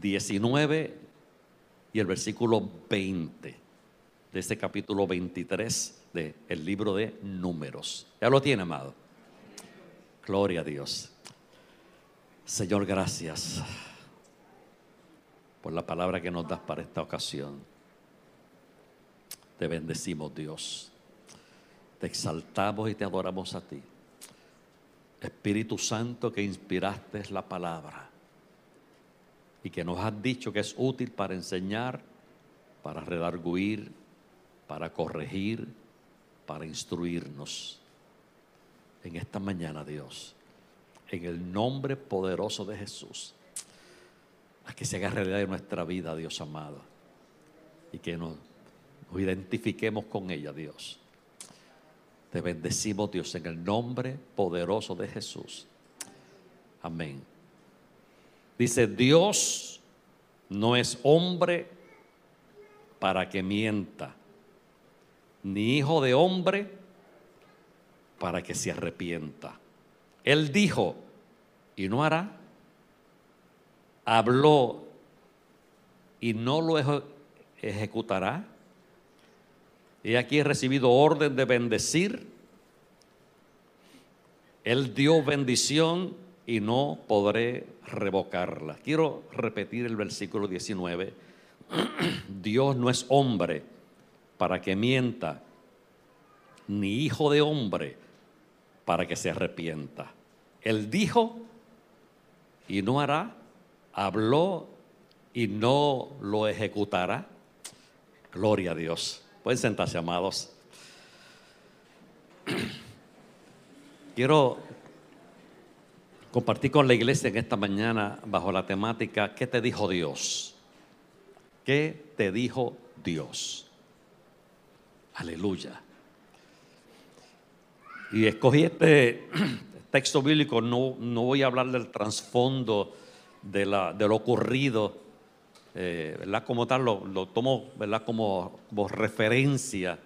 19 y el versículo 20 de este capítulo 23 del libro de Números. ¿Ya lo tiene, amado? Gloria a Dios. Señor, gracias por la palabra que nos das para esta ocasión. Te bendecimos, Dios. Te exaltamos y te adoramos a ti. Espíritu Santo que inspiraste la palabra y que nos has dicho que es útil para enseñar, para redarguir, para corregir, para instruirnos. En esta mañana, Dios, en el nombre poderoso de Jesús, a que se haga realidad en nuestra vida, Dios amado, y que nos, nos identifiquemos con ella, Dios. Te bendecimos, Dios, en el nombre poderoso de Jesús. Amén. Dice, Dios no es hombre para que mienta, ni hijo de hombre para que se arrepienta. Él dijo y no hará. Habló y no lo ejecutará. Y aquí he recibido orden de bendecir. Él dio bendición y no podré revocarla. Quiero repetir el versículo 19. Dios no es hombre para que mienta, ni hijo de hombre para que se arrepienta. Él dijo y no hará, habló y no lo ejecutará. Gloria a Dios. Pueden sentarse, amados. Quiero compartir con la iglesia en esta mañana bajo la temática ¿Qué te dijo Dios? ¿Qué te dijo Dios? Aleluya. Y escogí este texto bíblico, no, no voy a hablar del trasfondo de, de lo ocurrido, eh, ¿verdad? Como tal, lo, tomo ¿verdad? Como referencia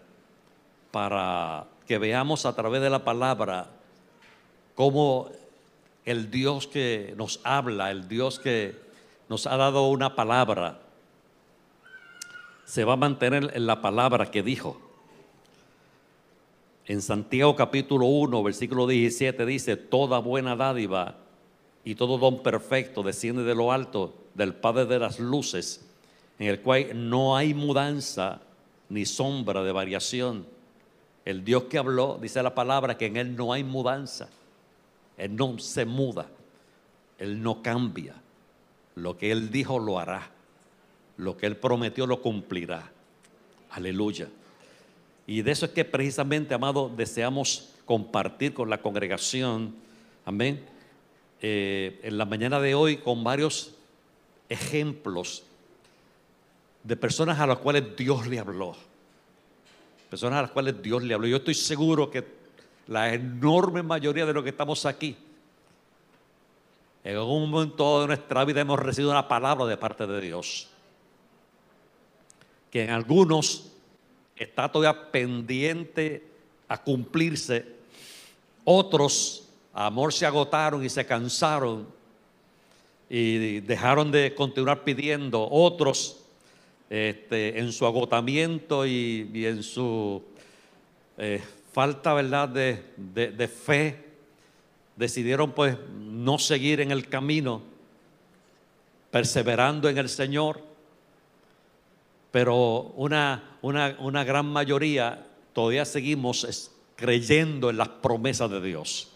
para que veamos a través de la palabra cómo el Dios que nos habla, el Dios que nos ha dado una palabra, se va a mantener en la palabra que dijo. En Santiago capítulo 1, versículo 17 dice, toda buena dádiva y todo don perfecto desciende de lo alto del Padre de las Luces, en el cual no hay mudanza ni sombra de variación. El Dios que habló, dice la palabra, que en Él no hay mudanza. Él no se muda. Él no cambia. Lo que Él dijo lo hará. Lo que Él prometió lo cumplirá. Aleluya. Y de eso es que precisamente, amado, deseamos compartir con la congregación, amén, eh, en la mañana de hoy con varios ejemplos de personas a las cuales Dios le habló. Personas a las cuales Dios le habló. Yo estoy seguro que la enorme mayoría de los que estamos aquí, en algún momento de nuestra vida hemos recibido una palabra de parte de Dios. Que en algunos está todavía pendiente a cumplirse. Otros, amor, se agotaron y se cansaron y dejaron de continuar pidiendo. Otros, este, en su agotamiento y, en su eh, falta, ¿verdad?, de, de fe, decidieron pues no seguir en el camino, perseverando en el Señor pero una, una, gran mayoría todavía seguimos creyendo en las promesas de Dios.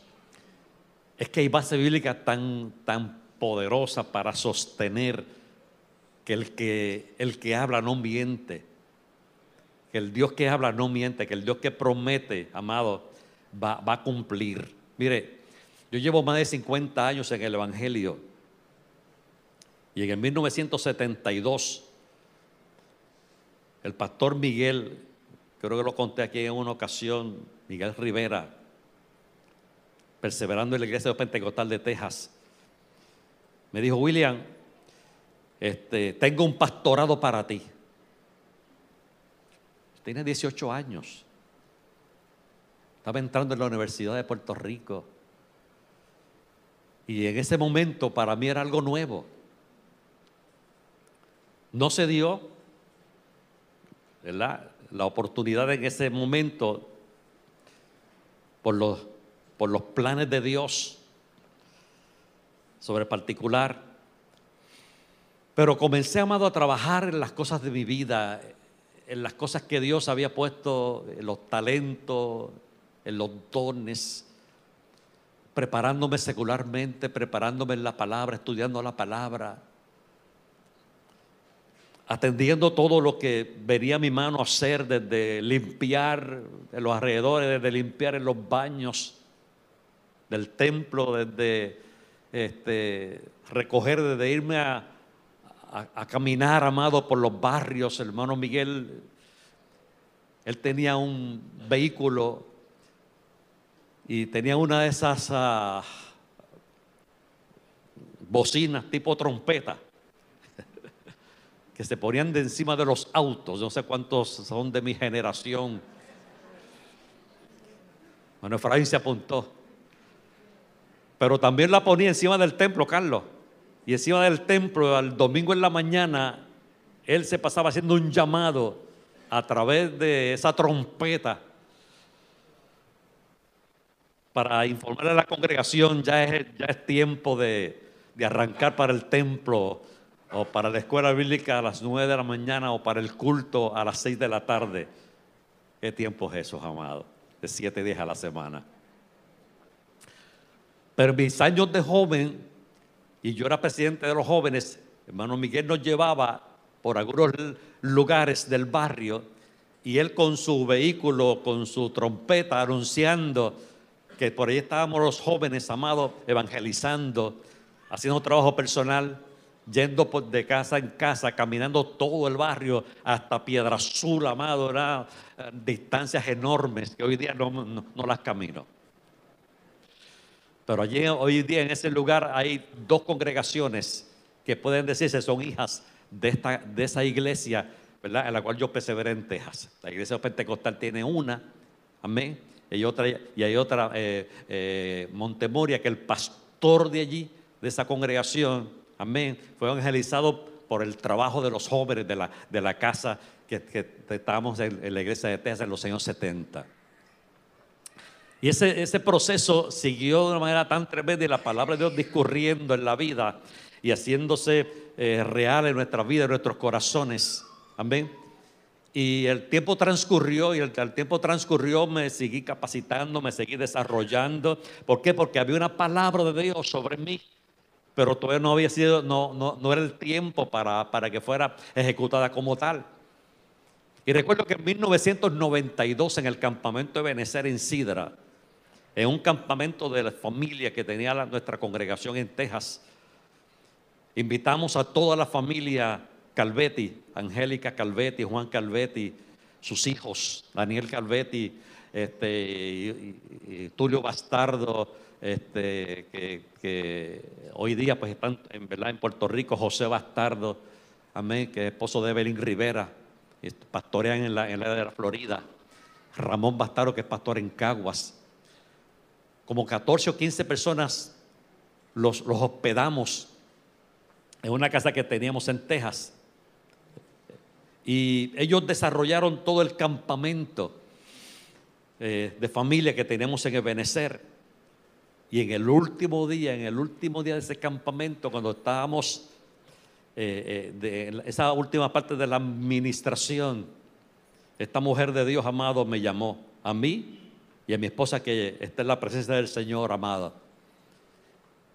Es que hay base bíblica tan, tan poderosa para sostener que el, que el que habla no miente, que el Dios que habla no miente, que el Dios que promete, amado, va, va a cumplir. Mire, yo llevo más de 50 años en el Evangelio y en el 1972 el pastor Miguel, creo que lo conté aquí en una ocasión, Miguel Rivera, perseverando en la iglesia Pentecostal de Texas, me dijo, William, este, tengo un pastorado para ti. Tiene 18 años. Estaba entrando en la Universidad de Puerto Rico. Y en ese momento para mí era algo nuevo. No se dio ¿verdad? la oportunidad en ese momento por los, por los planes de Dios sobre particular. Pero comencé, amado, a trabajar en las cosas de mi vida, en las cosas que Dios había puesto, en los talentos, en los dones, preparándome secularmente, preparándome en la palabra, estudiando la palabra, atendiendo todo lo que venía mi mano a hacer, desde limpiar en los alrededores, desde limpiar en los baños del templo, desde este, recoger, desde irme a, a, caminar, amado, por los barrios. Hermano Miguel, él tenía un vehículo y tenía una de esas ah, bocinas tipo trompeta que se ponían de encima de los autos. No sé cuántos son de mi generación. Bueno, Efraín se apuntó. Pero también la ponía encima del templo, Carlos. Y encima del templo, al domingo en la mañana, él se pasaba haciendo un llamado a través de esa trompeta para informar a la congregación, ya es, ya es tiempo de, de arrancar para el templo o para la escuela bíblica a las 9 de la mañana o para el culto a las 6 de la tarde. ¿Qué tiempo es eso, amado? De siete días a la semana. Pero mis años de joven, y yo era presidente de los jóvenes, hermano Miguel nos llevaba por algunos lugares del barrio y él con su vehículo, con su trompeta, anunciando que por ahí estábamos los jóvenes, amados, evangelizando, haciendo trabajo personal yendo de casa en casa, caminando todo el barrio hasta Piedra Azul, amado, eh, distancias enormes que hoy día no, las camino. Pero allí hoy día en ese lugar hay dos congregaciones que pueden decirse son hijas de, esta, de esa iglesia, ¿verdad? En la cual yo perseveré en Texas. La iglesia pentecostal tiene una, amén. Y otra, y hay otra eh, eh, Montemoria, que el pastor de allí, de esa congregación, Amén. Fue evangelizado por el trabajo de los jóvenes de la, de la casa que, que estábamos en, la iglesia de Texas en los años 70. Y ese, ese proceso siguió de una manera tan tremenda y la palabra de Dios discurriendo en la vida y haciéndose eh, real en nuestra vida, en nuestros corazones. Amén. Y el tiempo transcurrió y el, el, tiempo transcurrió, me seguí capacitando, me seguí desarrollando. ¿Por qué? Porque había una palabra de Dios sobre mí pero todavía no había sido, no, no, no era el tiempo para, para que fuera ejecutada como tal. Y recuerdo que en 1992 en el campamento de Benecer en Sidra, en un campamento de la familia que tenía nuestra congregación en Texas, invitamos a toda la familia Calvetti, Angélica Calvetti, Juan Calvetti, sus hijos, Daniel Calvetti, este, Tulio Bastardo, este, que, hoy día pues están en, ¿verdad? en Puerto Rico, José Bastardo, amén, que es esposo de Evelyn Rivera, pastorean en la, la la Florida, Ramón Bastardo, que es pastor en Caguas. Como 14 o 15 personas los, los hospedamos en una casa que teníamos en Texas. Y ellos desarrollaron todo el campamento eh, de familia que tenemos en Ebenezer. Y en el último día, en el último día de ese campamento, cuando estábamos eh, eh, de esa última parte de la administración, esta mujer de Dios amado me llamó a mí y a mi esposa que está en la presencia del Señor amada.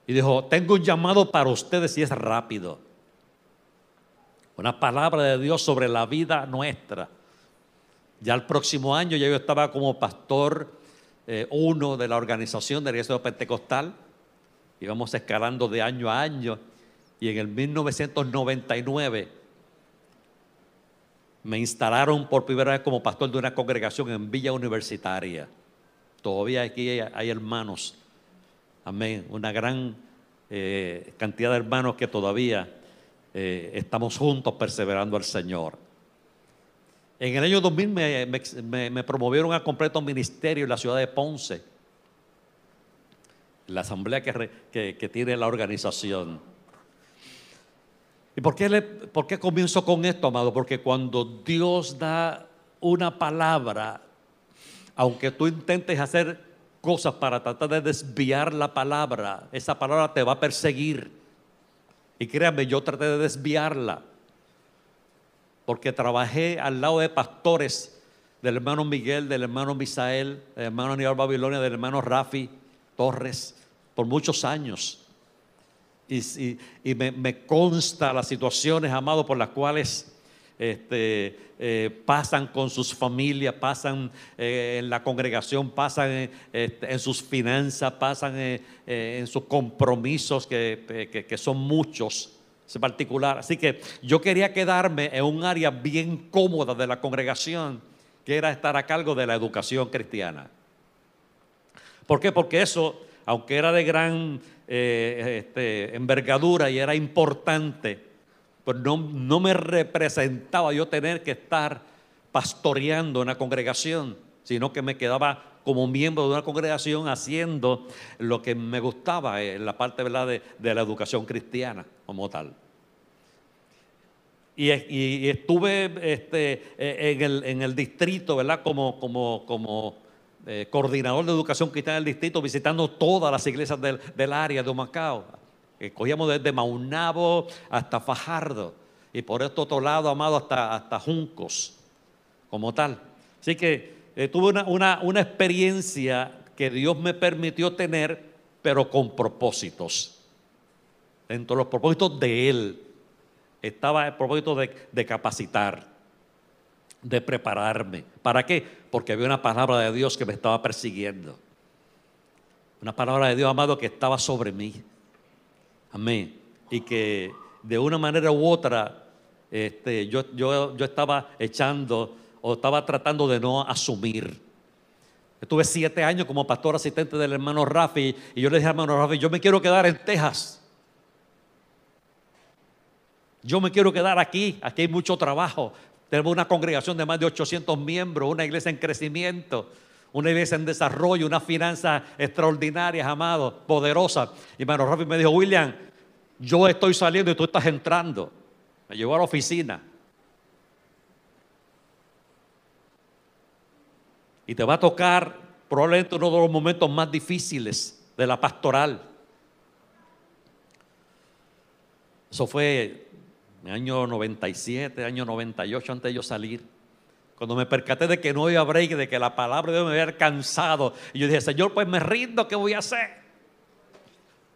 Y dijo, tengo un llamado para ustedes y es rápido. Una palabra de Dios sobre la vida nuestra. Ya el próximo año ya yo estaba como pastor eh, uno de la organización del Iglesia Pentecostal. Íbamos escalando de año a año. Y en el 1999 me instalaron por primera vez como pastor de una congregación en Villa Universitaria. Todavía aquí hay, hermanos. Amén. Una gran eh, cantidad de hermanos que todavía eh, estamos juntos perseverando al Señor. En el año 2000 me, promovieron a completo ministerio en la ciudad de Ponce, la asamblea que, tiene la organización. ¿Y por qué, por qué comienzo con esto, amado? Porque cuando Dios da una palabra, aunque tú intentes hacer cosas para tratar de desviar la palabra, esa palabra te va a perseguir. Y créanme, yo traté de desviarla, porque trabajé al lado de pastores del hermano Miguel, del hermano Misael, del hermano Aníbal Babilonia, del hermano Rafi Torres, por muchos años. Y, me, consta las situaciones, amado, por las cuales este, eh, pasan con sus familias, pasan eh, en la congregación, pasan este, en sus finanzas, pasan eh, en sus compromisos, que, que, son muchos en particular. Así que yo quería quedarme en un área bien cómoda de la congregación, que era estar a cargo de la educación cristiana. ¿Por qué? Porque eso, aunque era de gran este, envergadura y era importante, pues no, no me representaba yo tener que estar pastoreando una congregación, sino que me quedaba como miembro de una congregación haciendo lo que me gustaba en la parte ¿verdad? De, de la educación cristiana como tal. Y, estuve este, en, el, en, el, distrito, ¿verdad? Como, como, como eh, coordinador de educación cristiana del distrito, visitando todas las iglesias del, del área de Humacao cogíamos desde Maunabo hasta Fajardo y por este otro lado, amado, hasta, hasta Juncos, como tal. Así que eh, tuve una, una, experiencia que Dios me permitió tener, pero con propósitos. Dentro de los propósitos de Él estaba el propósito de, de capacitar, de prepararme. ¿Para qué? Porque había una palabra de Dios que me estaba persiguiendo. Una palabra de Dios, amado, que estaba sobre mí. Amén. Y que de una manera u otra este, yo, yo, yo estaba echando o estaba tratando de no asumir. Estuve siete años como pastor asistente del hermano Rafi y yo le dije al hermano Rafi, yo me quiero quedar en Texas. Yo me quiero quedar aquí, aquí hay mucho trabajo. Tenemos una congregación de más de 800 miembros, una iglesia en crecimiento una iglesia en desarrollo, una finanza extraordinaria, amado, poderosa. Y hermano Rafi me dijo, William, yo estoy saliendo y tú estás entrando. Me llevó a la oficina. Y te va a tocar probablemente uno de los momentos más difíciles de la pastoral. Eso fue en el año 97, año 98, antes de yo salir. Cuando me percaté de que no había break, de que la palabra de Dios me había cansado. Y yo dije, Señor, pues me rindo, ¿qué voy a hacer?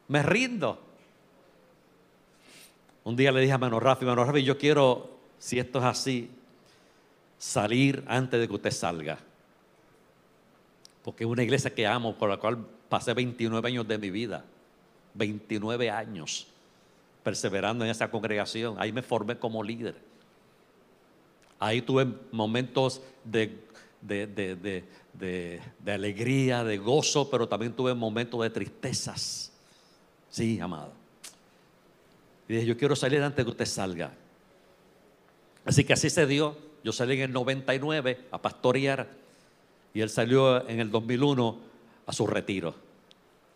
Me rindo. Un día le dije a Mano Rafi, Mano Rafi, yo quiero, si esto es así, salir antes de que usted salga. Porque es una iglesia que amo, por la cual pasé 29 años de mi vida. 29 años perseverando en esa congregación. Ahí me formé como líder. Ahí tuve momentos de, de, alegría, de gozo, pero también tuve momentos de tristezas. Sí, amado. Y dije, yo quiero salir antes de que usted salga. Así que así se dio. Yo salí en el 99 a pastorear y él salió en el 2001 a su retiro,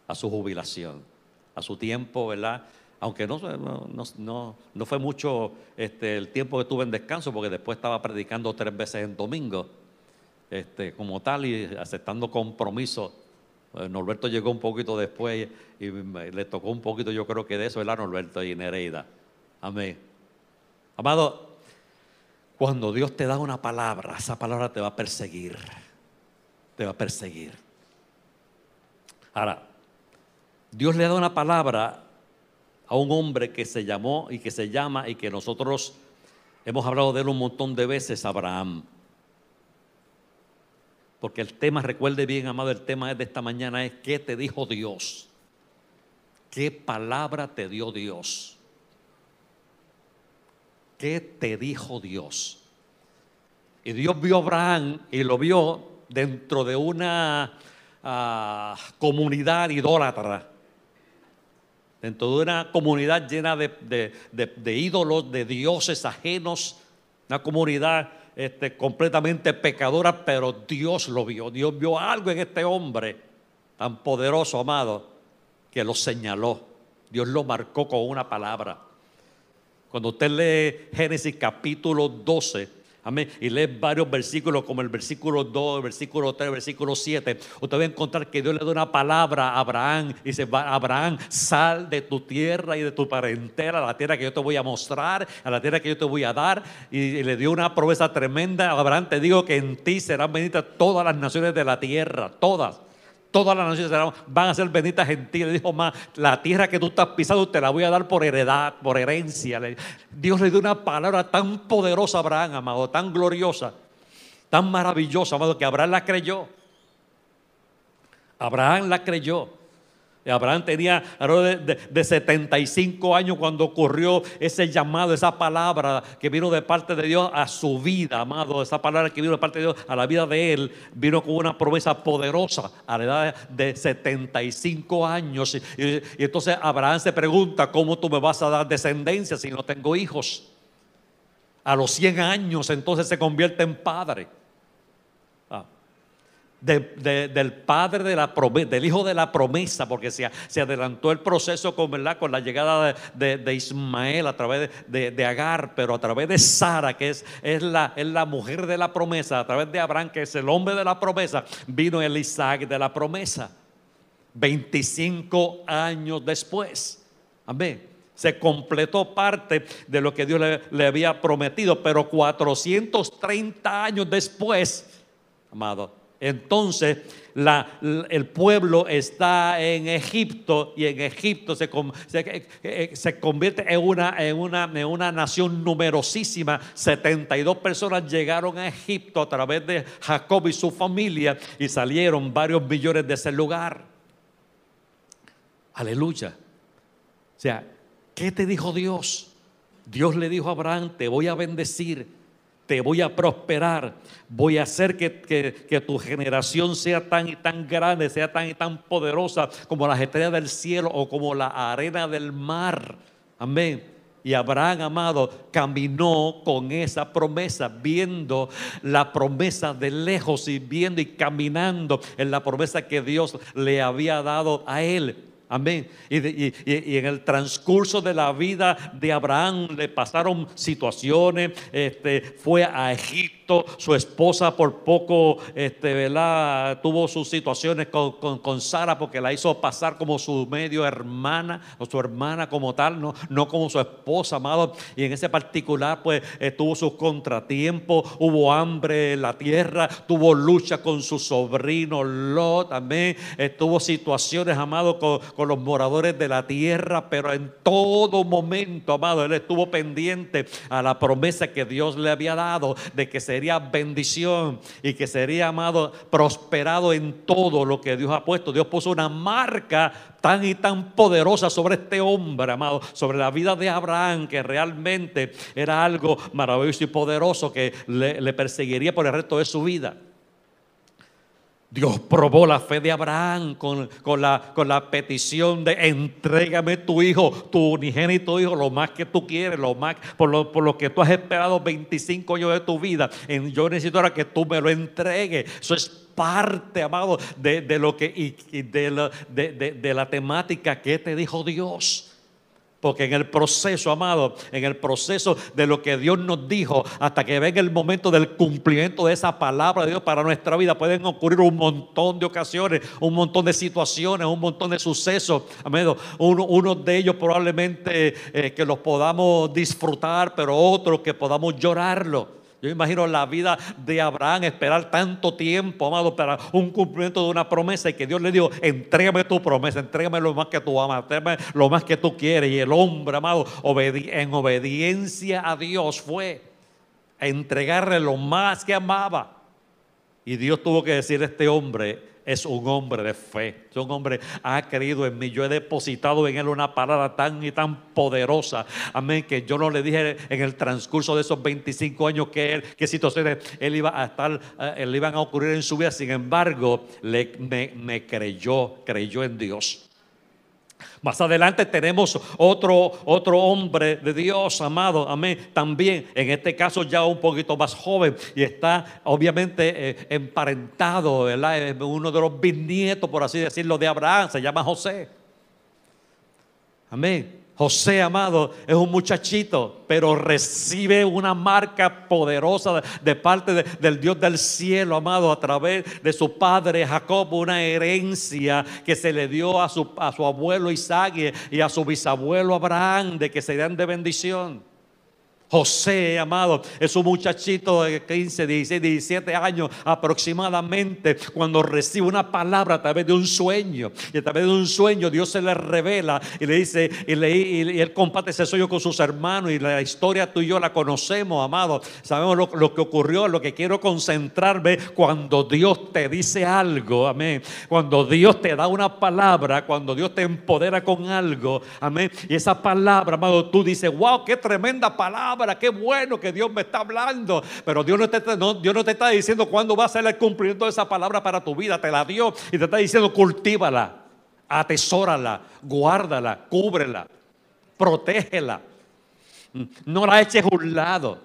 a su jubilación, a su tiempo, ¿verdad? Aunque no, no, no, fue mucho este, el tiempo que tuve en descanso, porque después estaba predicando tres veces en domingo, este, como tal, y aceptando compromiso. Eh, Norberto llegó un poquito después y, le tocó un poquito, yo creo que de eso, ¿verdad, Norberto y Nereida? Amén. Amado, cuando Dios te da una palabra, esa palabra te va a perseguir. Te va a perseguir. Ahora, Dios le da una palabra a un hombre que se llamó y que se llama y que nosotros hemos hablado de él un montón de veces, Abraham. Porque el tema, recuerde bien, amado, el tema de esta mañana es ¿qué te dijo Dios? ¿Qué palabra te dio Dios? ¿Qué te dijo Dios? Y Dios vio a Abraham y lo vio dentro de una ah, comunidad idólatra dentro de una comunidad llena de, ídolos, de dioses ajenos, una comunidad este, completamente pecadora, pero Dios lo vio. Dios vio algo en este hombre tan poderoso, amado, que lo señaló. Dios lo marcó con una palabra. Cuando usted lee Génesis capítulo 12, Amén. Y lee varios versículos como el versículo 2, el versículo 3, el versículo 7. Usted va a encontrar que Dios le da una palabra a Abraham. Y dice, Abraham, sal de tu tierra y de tu parentela a la tierra que yo te voy a mostrar, a la tierra que yo te voy a dar. Y, le dio una promesa tremenda. Abraham, te digo que en ti serán benditas todas las naciones de la tierra, todas. Todas las naciones van a ser benditas en ti. Le dijo más, la tierra que tú estás pisando te la voy a dar por heredad, por herencia. Dios le dio una palabra tan poderosa a Abraham, amado, tan gloriosa, tan maravillosa, amado, que Abraham la creyó. Abraham la creyó. Abraham tenía de, de, 75 años cuando ocurrió ese llamado, esa palabra que vino de parte de Dios a su vida, amado. Esa palabra que vino de parte de Dios a la vida de él, vino con una promesa poderosa a la edad de 75 años. Y entonces Abraham se pregunta, ¿cómo tú me vas a dar descendencia si no tengo hijos? A los 100 años entonces se convierte en padre del padre de la promesa, del hijo de la promesa, porque se, adelantó el proceso con, la llegada de, Ismael a través de, Agar, pero a través de Sara, que es, la, mujer de la promesa, a través de Abraham, que es el hombre de la promesa, vino el Isaac de la promesa. 25 años después. Amén. Se completó parte de lo que Dios le, le había prometido, pero 430 años después, amado, entonces el pueblo está en Egipto y en Egipto se, se, convierte en una, en, una, en una nación numerosísima. 72 personas llegaron a Egipto a través de Jacob y su familia y salieron varios millones de ese lugar. Aleluya. O sea, ¿qué te dijo Dios? Dios le dijo a Abraham, te voy a bendecir te voy a prosperar, voy a hacer que, tu generación sea tan y tan grande, sea tan y tan poderosa como las estrellas del cielo o como la arena del mar. Amén. Y Abraham, amado, caminó con esa promesa, viendo la promesa de lejos y viendo y caminando en la promesa que Dios le había dado a él. Amén. Y, en el transcurso de la vida de Abraham le pasaron situaciones. Este, fue a Egipto. Su esposa por poco este, tuvo sus situaciones con, Sara porque la hizo pasar como su medio hermana o su hermana como tal, no, no como su esposa, amado. Y en ese particular, pues eh, tuvo sus contratiempos. Hubo hambre en la tierra. Tuvo lucha con su sobrino Lot. Amén. tuvo situaciones, amado, con los moradores de la tierra, pero en todo momento, amado, él estuvo pendiente a la promesa que Dios le había dado de que sería bendición y que sería, amado, prosperado en todo lo que Dios ha puesto. Dios puso una marca tan y tan poderosa sobre este hombre, amado, sobre la vida de Abraham, que realmente era algo maravilloso y poderoso que le, le perseguiría por el resto de su vida. Dios probó la fe de Abraham con, la, con, la, petición de entrégame tu hijo, tu unigénito hijo, lo más que tú quieres, lo más, por, lo, por lo que tú has esperado 25 años de tu vida. En, yo necesito ahora que tú me lo entregues. Eso es parte, amado, de, lo que y, de, de, de la temática que te dijo Dios. Porque en el proceso, amado, en el proceso de lo que Dios nos dijo, hasta que venga el momento del cumplimiento de esa palabra de Dios para nuestra vida, pueden ocurrir un montón de ocasiones, un montón de situaciones, un montón de sucesos. Amado, uno, de ellos probablemente eh, que los podamos disfrutar, pero otros que podamos llorarlo. Yo imagino la vida de Abraham, esperar tanto tiempo, amado, para un cumplimiento de una promesa y que Dios le dijo, entrégame tu promesa, entrégame lo más que tú amas, entrégame lo más que tú quieres. Y el hombre, amado, en obediencia a Dios fue a entregarle lo más que amaba. Y Dios tuvo que decir a este hombre, es un hombre de fe. Es un hombre ha creído en mí. Yo he depositado en él una palabra tan y tan poderosa. Amén. Que yo no le dije en el transcurso de esos 25 años que él, qué situaciones él iba a estar, eh, le iban a ocurrir en su vida. Sin embargo, me creyó, creyó en Dios. Más adelante tenemos otro, otro hombre de Dios, amado, amén. También, en este caso ya un poquito más joven y está obviamente eh, emparentado, ¿verdad? Uno de los bisnietos, por así decirlo, de Abraham, se llama José. Amén. José, amado, es un muchachito, pero recibe una marca poderosa de, parte del Dios del cielo, amado, a través de su padre Jacob, una herencia que se le dio a su, abuelo Isaac y a su bisabuelo Abraham, de que serían de bendición. José, amado, es un muchachito de 15, 16, 17 años aproximadamente, cuando recibe una palabra a través de un sueño. Y a través de un sueño Dios se le revela y le dice, y, le, y él comparte ese sueño con sus hermanos. Y la historia tú la conocemos, amado. Sabemos lo, lo que ocurrió, lo que quiero concentrarme cuando Dios te dice algo, amén. Cuando Dios te da una palabra, cuando Dios te empodera con algo, amén. Y esa palabra, amado, tú dices, wow, qué tremenda palabra qué bueno que Dios me está hablando. Pero Dios no te, está diciendo cuándo va a ser el cumplimiento de esa palabra para tu vida. Te la dio y te está diciendo cultívala, atesórala, guárdala, cúbrela, protégela. No la eches a un lado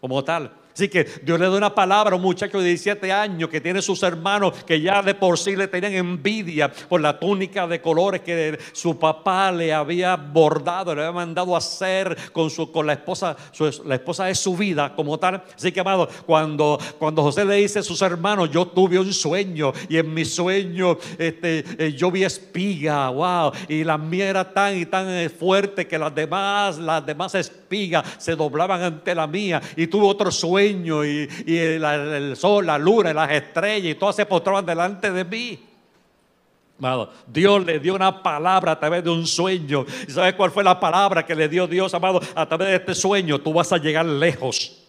como tal. Así que Dios le da una palabra a un muchacho de 17 años que tiene sus hermanos que ya de por sí le tenían envidia por la túnica de colores que su papá le había bordado, le había mandado a hacer con, su, con la, esposa, la esposa de su vida como tal. Así que, amado, cuando, cuando José le dice a sus hermanos, yo tuve un sueño y en mi sueño este, eh, yo vi espiga, wow, y la mía era tan y tan eh, fuerte que las demás, las demás espigas se doblaban ante la mía y tuve otro sueño y, el, sol, la luna, las estrellas y todas se postraban delante de mí. Dios le dio una palabra a través de un sueño. ¿Y sabes cuál fue la palabra que le dio Dios, amado? A través de este sueño tú vas a llegar lejos.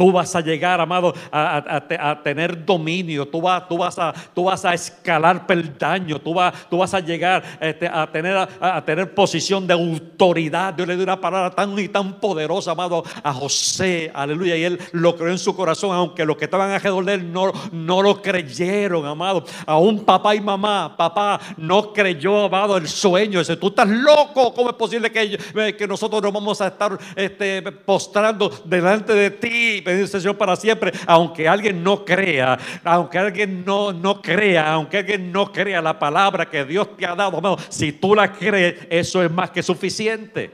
Tú vas a llegar, amado, a, tener dominio. Tú, vas, tú, vas a, tú vas a escalar peldaño. Tú, vas, tú vas a llegar este, a, tener, a, tener posición de autoridad. Dios le dio una palabra tan y tan poderosa, amado, a José. Aleluya. Y él lo creyó en su corazón, aunque los que estaban alrededor de él no, no lo creyeron, amado. Aún papá y mamá, papá no creyó, amado, el sueño. Dice, tú estás loco. ¿Cómo es posible que, que nosotros nos vamos a estar este, postrando delante de ti? Señor para siempre, aunque alguien no crea, aunque alguien no, no crea, aunque alguien no crea la palabra que Dios te ha dado, amado, si tú la crees, eso es más que suficiente.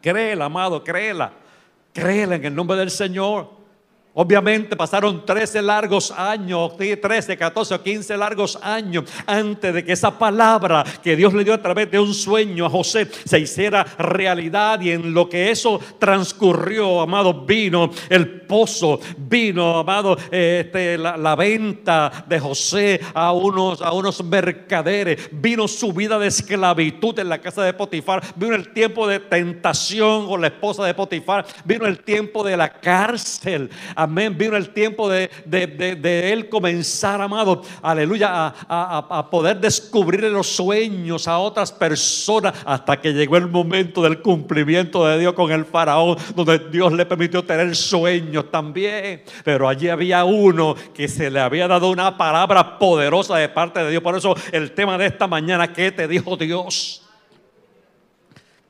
Créela, amado, créela. Créela en el nombre del Señor. Obviamente pasaron 13 largos años, 13, 14 o 15 largos años antes de que esa palabra que Dios le dio a través de un sueño a José se hiciera realidad y en lo que eso transcurrió, amado, vino el pozo, vino, amado, este, la, venta de José a unos, a unos mercaderes, vino su vida de esclavitud en la casa de Potifar, vino el tiempo de tentación con la esposa de Potifar, vino el tiempo de la cárcel Amén. Vino el tiempo de, él comenzar, amado, aleluya, a, poder descubrir los sueños a otras personas hasta que llegó el momento del cumplimiento de Dios con el faraón, donde Dios le permitió tener sueños también. Pero allí había uno que se le había dado una palabra poderosa de parte de Dios. Por eso el tema de esta mañana, ¿qué te dijo Dios?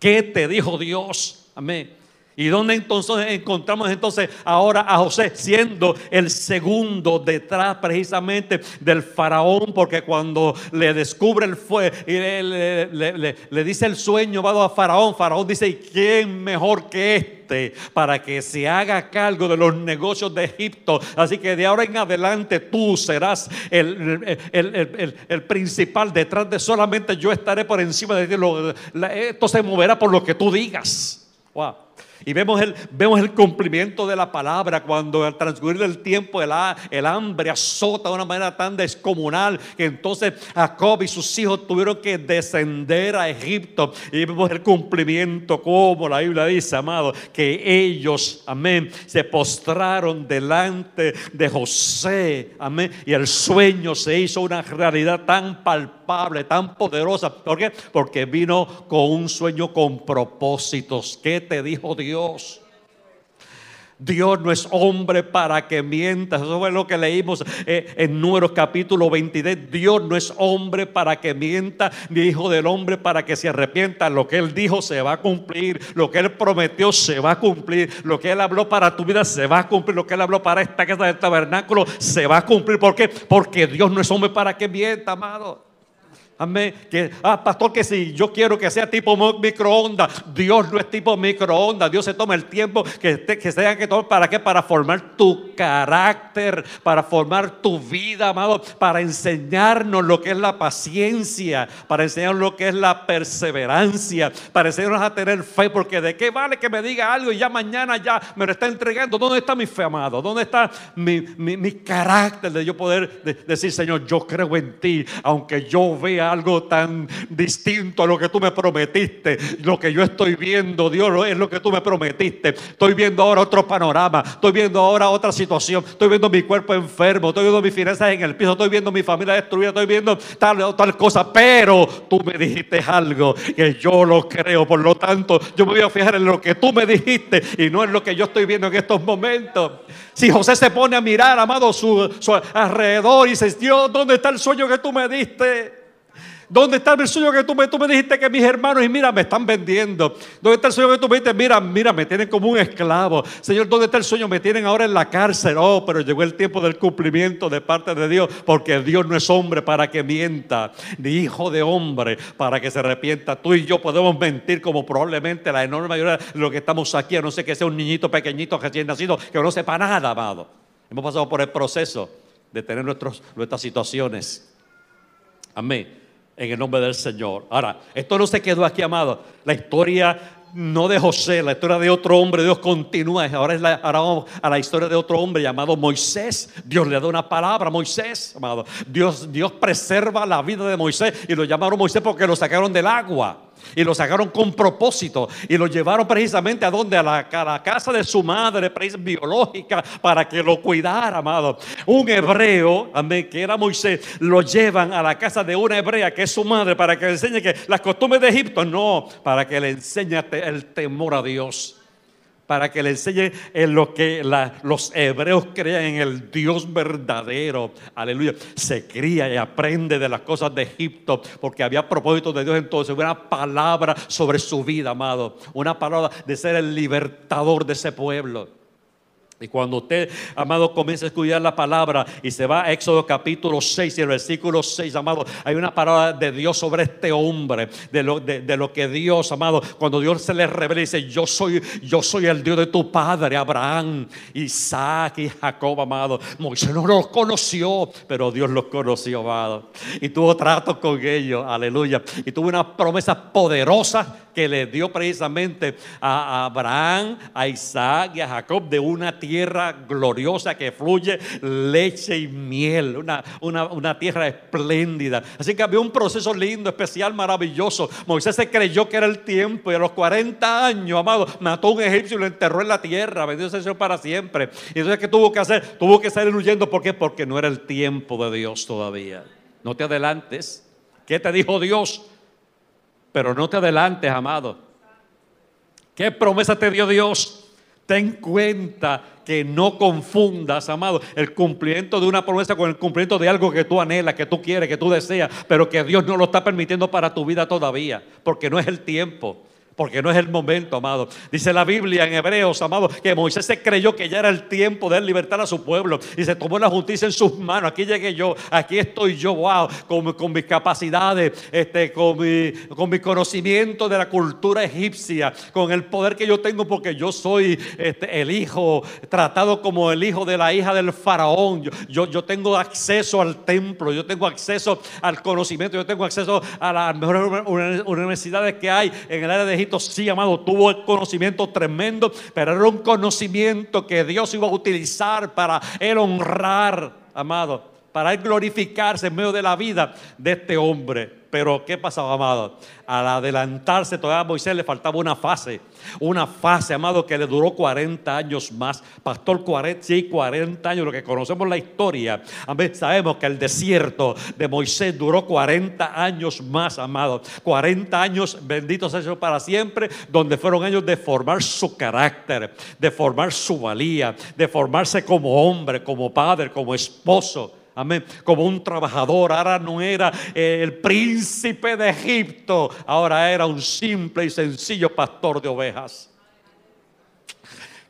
¿Qué te dijo Dios? Amén. ¿Y dónde entonces encontramos entonces ahora a José siendo el segundo detrás precisamente del faraón? Porque cuando le descubre el fuego y le, dice el sueño, va a faraón, faraón dice, ¿y quién mejor que este? para que se haga cargo de los negocios de Egipto. Así que de ahora en adelante tú serás el, el, principal. Detrás de solamente yo estaré por encima de ti. Esto se moverá por lo que tú digas. Wow. Y vemos el, vemos el cumplimiento de la palabra cuando al transcurrir del tiempo el, el, hambre azota de una manera tan descomunal que entonces Jacob y sus hijos tuvieron que descender a Egipto. Y vemos el cumplimiento como la Biblia dice, amado, que ellos, amén, se postraron delante de José, amén. Y el sueño se hizo una realidad tan palpable, tan poderosa. ¿Por qué? Porque vino con un sueño con propósitos. ¿Qué te dijo Dios? Dios. Dios no es hombre para que mienta. Eso fue lo que leímos eh, en Números capítulo 23. Dios no es hombre para que mienta, ni hijo del hombre para que se arrepienta. Lo que Él dijo se va a cumplir. Lo que Él prometió se va a cumplir. Lo que Él habló para tu vida se va a cumplir. Lo que Él habló para esta casa del tabernáculo se va a cumplir. ¿Por qué? Porque Dios no es hombre para que mienta, amado. Amén. Que, ah, pastor, que si yo quiero que sea tipo microondas, Dios no es tipo microondas. Dios se toma el tiempo que, que se tenga que tomar. ¿Para qué? Para formar tu carácter, para formar tu vida, amado, para enseñarnos lo que es la paciencia, para enseñarnos lo que es la perseverancia, para enseñarnos a tener fe. Porque de qué vale que me diga algo y ya mañana ya me lo está entregando. ¿Dónde está mi fe, amado? ¿Dónde está mi, mi, carácter de yo poder decir, Señor, yo creo en ti, aunque yo vea algo tan distinto a lo que tú me prometiste. Lo que yo estoy viendo, Dios, es lo que tú me prometiste. Estoy viendo ahora otro panorama. Estoy viendo ahora otra situación. Estoy viendo mi cuerpo enfermo. Estoy viendo mis finanzas en el piso. Estoy viendo mi familia destruida. Estoy viendo tal o tal cosa. Pero tú me dijiste algo que yo lo creo. Por lo tanto, yo me voy a fijar en lo que tú me dijiste y no en lo que yo estoy viendo en estos momentos. Si José se pone a mirar, amado, su, su alrededor y dice, Dios, ¿dónde está el sueño que tú me diste? ¿Dónde está el sueño que tú me, tú me dijiste que mis hermanos y mira, me están vendiendo? ¿Dónde está el sueño que tú me dijiste? Mira, mira, me tienen como un esclavo. Señor, ¿dónde está el sueño? Me tienen ahora en la cárcel. Oh, pero llegó el tiempo del cumplimiento de parte de Dios, porque Dios no es hombre para que mienta, ni hijo de hombre para que se arrepienta. Tú y yo podemos mentir como probablemente la enorme mayoría de los que estamos aquí, a no ser que sea un niñito pequeñito recién nacido, que no sepa nada, amado. Hemos pasado por el proceso de tener nuestros, nuestras situaciones. Amén en el nombre del Señor. Ahora, esto no se quedó aquí, amado. La historia no de José, la historia de otro hombre, Dios continúa. Ahora, es la, ahora vamos a la historia de otro hombre llamado Moisés. Dios le da una palabra a Moisés, amado. Dios, Dios preserva la vida de Moisés y lo llamaron Moisés porque lo sacaron del agua. Y lo sacaron con propósito. Y lo llevaron precisamente a donde, a la, casa de su madre biológica para que lo cuidara, amado. Un hebreo, amén, que era Moisés, lo llevan a la casa de una hebrea que es su madre para que le enseñe que las costumbres de Egipto, no, para que le enseñe el temor a Dios para que le enseñe en lo que los hebreos crean en el Dios verdadero. Aleluya. Se cría y aprende de las cosas de Egipto porque había propósito de Dios entonces. Una palabra sobre su vida, amado. Una palabra de ser el libertador de ese pueblo. Y cuando usted, amado, comienza a estudiar la palabra y se va a Éxodo capítulo 6 y el versículo 6, amado, hay una palabra de Dios sobre este hombre, de lo, de, lo que Dios, amado, cuando Dios se le revela y dice, yo soy, yo soy el Dios de tu padre, Abraham, Isaac y Jacob, amado. Moisés no los conoció, pero Dios los conoció, amado. Y tuvo trato con ellos, aleluya. Y tuvo una promesa poderosa que le dio precisamente a Abraham, a Isaac y a Jacob de una tierra gloriosa que fluye leche y miel, una, una, tierra espléndida. Así que había un proceso lindo, especial, maravilloso. Moisés se creyó que era el tiempo y a los 40 años, amado, mató a un egipcio y lo enterró en la tierra. Bendito sea Señor para siempre. Y entonces, ¿qué tuvo que hacer? Tuvo que salir huyendo. ¿Por qué? Porque no era el tiempo de Dios todavía. No te adelantes. ¿Qué te dijo Dios? Pero no te adelantes, amado. ¿Qué promesa te dio Dios? Ten cuenta que no confundas, amado, el cumplimiento de una promesa con el cumplimiento de algo que tú anhelas, que tú quieres, que tú deseas, pero que Dios no lo está permitiendo para tu vida todavía, porque no es el tiempo porque no es el momento, amado. Dice la Biblia en Hebreos, amado, que Moisés se creyó que ya era el tiempo de libertar a su pueblo y se tomó la justicia en sus manos. Aquí llegué yo, aquí estoy yo, wow, con, mis capacidades, este, con, mi, con mi conocimiento de la cultura egipcia, con el poder que yo tengo porque yo soy este, el hijo, tratado como el hijo de la hija del faraón. Yo, yo, yo tengo acceso al templo, yo tengo acceso al conocimiento, yo tengo acceso a las mejores universidades que hay en el área de Egipto sí, amado, tuvo el conocimiento tremendo, pero era un conocimiento que Dios iba a utilizar para él honrar, amado, para glorificarse en medio de la vida de este hombre. Pero ¿qué pasaba, amado? Al adelantarse todavía a Moisés le faltaba una fase, una fase, amado, que le duró 40 años más. Pastor, 40, sí, 40 años, lo que conocemos la historia. Sabemos que el desierto de Moisés duró 40 años más, amado. 40 años, benditos sea para siempre, donde fueron años de formar su carácter, de formar su valía, de formarse como hombre, como padre, como esposo. Amén. Como un trabajador. Ahora no era el príncipe de Egipto. Ahora era un simple y sencillo pastor de ovejas.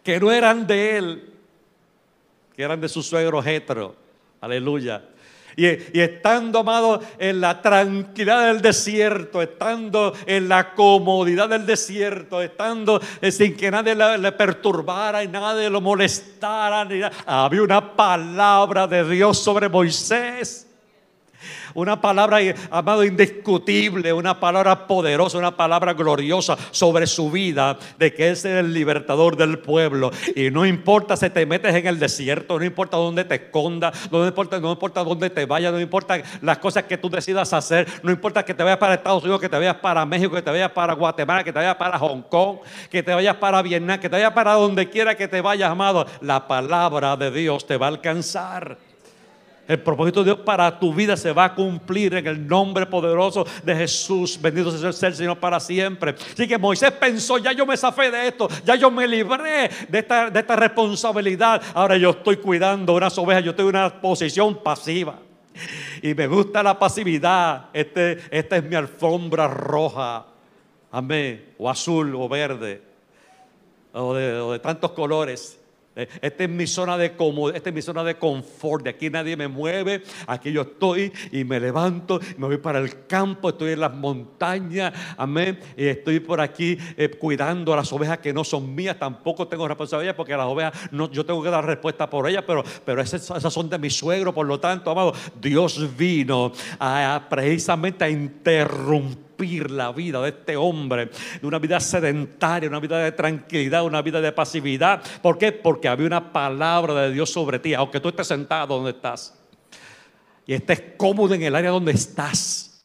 Que no eran de él. Que eran de su suegro Jetro. Aleluya. Y, estando, amado, en la tranquilidad del desierto, estando en la comodidad del desierto, estando eh, sin que nadie le, perturbara y nadie lo molestara, había una palabra de Dios sobre Moisés. Una palabra, amado, indiscutible, una palabra poderosa, una palabra gloriosa sobre su vida, de que es el libertador del pueblo. Y no importa si te metes en el desierto, no importa dónde te escondas, no importa, no importa dónde te vayas, no importa las cosas que tú decidas hacer, no importa que te vayas para Estados Unidos, que te vayas para México, que te vayas para Guatemala, que te vayas para Hong Kong, que te vayas para Vietnam, que te vayas para donde quiera que te vayas, amado, la palabra de Dios te va a alcanzar. El propósito de Dios para tu vida se va a cumplir en el nombre poderoso de Jesús. Bendito sea el Señor para siempre. Así que Moisés pensó, ya yo me zafé de esto, ya yo me libré de esta, de esta responsabilidad. Ahora yo estoy cuidando unas ovejas, yo estoy en una posición pasiva. Y me gusta la pasividad. Este, esta es mi alfombra roja. Amén. O azul o verde. o de tantos colores. Eh, esta es mi zona de comodidad, esta es mi zona de confort. De aquí nadie me mueve. Aquí yo estoy y me levanto, me voy para el campo, estoy en las montañas, amén. Y estoy por aquí eh, cuidando a las ovejas que no son mías. Tampoco tengo responsabilidad porque las ovejas no, yo tengo que dar respuesta por ellas, pero, pero esas, son de mi suegro. Por lo tanto, amado, Dios vino precisamente a interrumpir la vida de este hombre, de una vida sedentaria, una vida de tranquilidad, una vida de pasividad. ¿Por qué? Porque había una palabra de Dios sobre ti, aunque tú estés sentado donde estás y estés cómodo en el área donde estás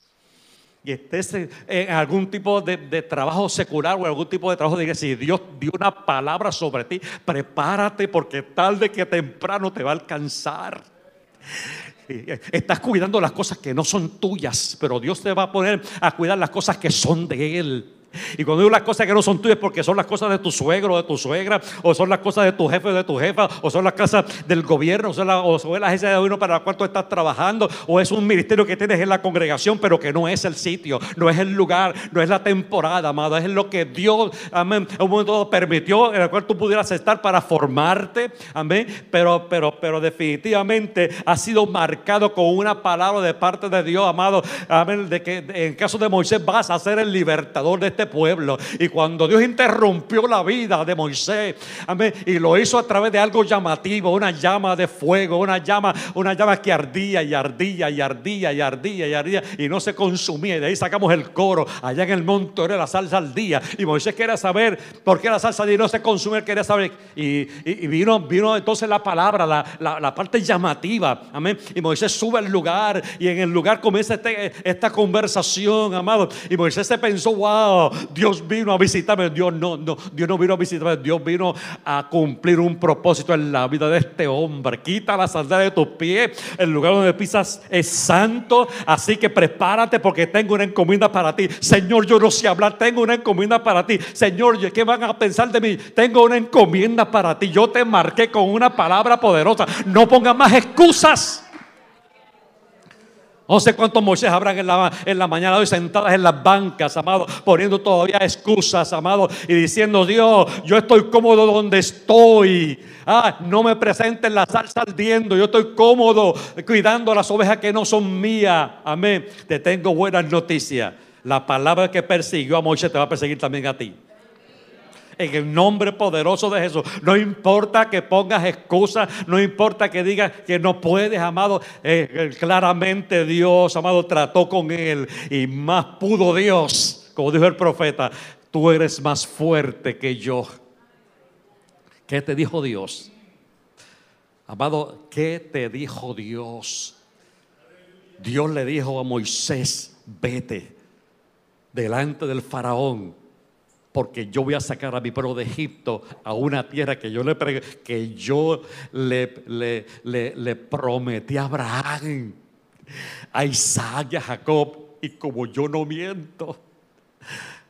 y estés en algún tipo de, trabajo secular o algún tipo de trabajo de iglesia, si Dios dio una palabra sobre ti, prepárate porque tarde que temprano te va a alcanzar. Estás cuidando las cosas que no son tuyas, pero Dios te va a poner a cuidar las cosas que son de Él. Y cuando digo las cosas que no son tuyas, porque son las cosas de tu suegro, de tu suegra, o son las cosas de tu jefe o de tu jefa, o son las cosas del gobierno, o o son la agencia de gobierno para la cual tú estás trabajando, o es un ministerio que tienes en la congregación, pero que no es el sitio, no es el lugar, no es la temporada, amado, es lo que Dios, amén, en un momento permitió en el cual tú pudieras estar para formarte, amén, pero, pero, pero definitivamente ha sido marcado con una palabra de parte de Dios, amado, amén, de que en caso de Moisés vas a ser el libertador de este pueblo. Y cuando Dios interrumpió la vida de Moisés, amén, y lo hizo a través de algo llamativo, una llama de fuego, una llama, una llama que ardía y ardía y ardía y ardía y ardía y no se consumía. Y de ahí sacamos el coro, allá en el monte era la salsa al día. Y Moisés quería saber por qué la salsa al día no se consume, él quería saber. Y, vino, vino entonces la palabra, la, parte llamativa, amén. Y Moisés sube al lugar y en el lugar comienza este, esta conversación, amado. Y Moisés se pensó, wow, Dios vino a visitarme. Dios no, no, Dios no vino a visitarme. Dios vino a cumplir un propósito en la vida de este hombre. Quita la sandalia de tus pies. El lugar donde pisas es santo. Así que prepárate porque tengo una encomienda para ti. Señor, yo no sé hablar. Tengo una encomienda para ti. Señor, ¿qué van a pensar de mí? Tengo una encomienda para ti. Yo te marqué con una palabra poderosa. No pongas más excusas. No sé cuántos Moisés habrán en la, en la mañana hoy sentadas en las bancas, amado, poniendo todavía excusas, amado, y diciendo, Dios, yo estoy cómodo donde estoy. Ah, no me presenten la salsa ardiendo, yo estoy cómodo cuidando las ovejas que no son mías. Amén. Te tengo buenas noticias. La palabra que persiguió a Moisés te va a perseguir también a ti en el nombre poderoso de Jesús. No importa que pongas excusas, no importa que digas que no puedes, amado. Eh, eh, claramente Dios, amado, trató con él y más pudo Dios, como dijo el profeta, tú eres más fuerte que yo. ¿Qué te dijo Dios? Amado, ¿qué te dijo Dios? Dios le dijo a Moisés, vete delante del faraón porque yo voy a sacar a mi pueblo de Egipto a una tierra que yo le, que yo le, le, le, prometí a Abraham, a Isaac y a Jacob. Y como yo no miento,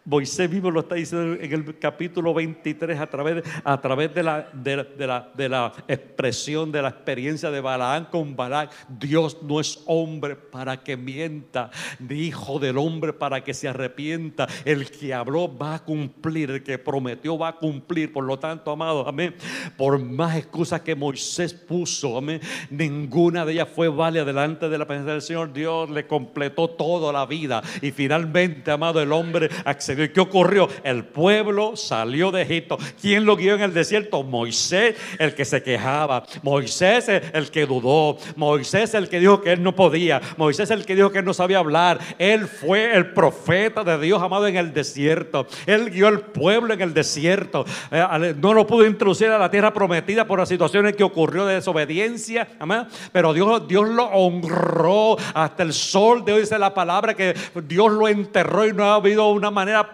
Moisés mismo lo está diciendo en el capítulo 23 a través, a través de, la, de, la, de, la, expresión, de la experiencia de Balaán con Balac. Dios no es hombre para que mienta, ni hijo del hombre para que se arrepienta. El que habló va a cumplir, el que prometió va a cumplir. Por lo tanto, amado, amén. Por más excusas que Moisés puso, amén, ninguna de ellas fue válida delante de la presencia del Señor. Dios le completó toda la vida y finalmente, amado, el hombre accedió ¿Qué ocurrió? El pueblo salió de Egipto. ¿Quién lo guió en el desierto? Moisés, el que se quejaba. Moisés, el que dudó. Moisés, el que dijo que él no podía. Moisés, el que dijo que él no sabía hablar. Él fue el profeta de Dios amado en el desierto. Él guió al pueblo en el desierto. Eh, no lo pudo introducir a la tierra prometida por las situaciones que ocurrió de desobediencia. Pero Dios, Dios lo honró hasta el sol de hoy. Dice la palabra que Dios lo enterró y no ha habido una manera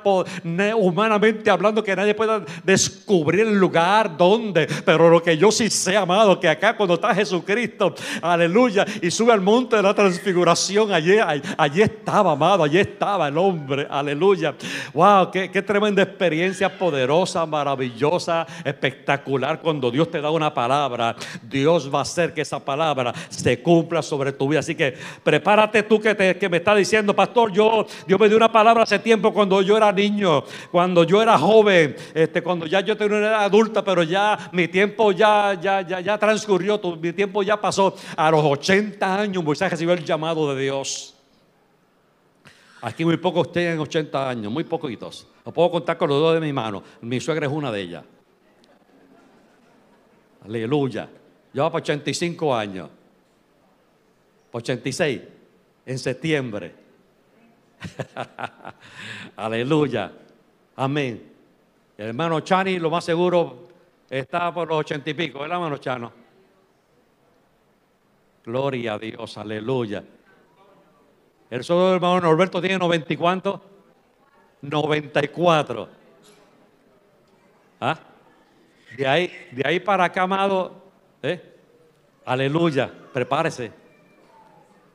humanamente hablando que nadie pueda descubrir el lugar donde. Pero lo que yo sí sé, amado, que acá cuando está Jesucristo, aleluya, y sube al monte de la transfiguración, allí, allí estaba, amado, allí estaba el hombre, aleluya. Wow, qué, qué tremenda experiencia poderosa, maravillosa, espectacular. Cuando Dios te da una palabra, Dios va a hacer que esa palabra se cumpla sobre tu vida. Así que prepárate tú que, te, que me está diciendo, pastor, yo, Dios me dio una palabra hace tiempo cuando yo era niño, cuando yo era joven, este, cuando ya yo tenía una edad adulta, pero ya mi tiempo ya, ya, ya, ya transcurrió, mi tiempo ya pasó. A los 80 años Moisés recibió el llamado de Dios. Aquí muy pocos tienen 80 años, muy poquitos. Lo puedo contar con los dos de mi mano. Mi suegra es una de ellas. Aleluya. Lleva para 85 años. 86 en septiembre. Aleluya. Amén. El hermano Chani, lo más seguro, está por los ochenta y pico, ¿verdad, hermano Chano? Gloria a Dios, aleluya. El solo hermano Norberto tiene noventa y cuánto? Noventa y cuatro. ¿Ah? De ahí, de ahí para acá, amado, ¿eh? aleluya, prepárese.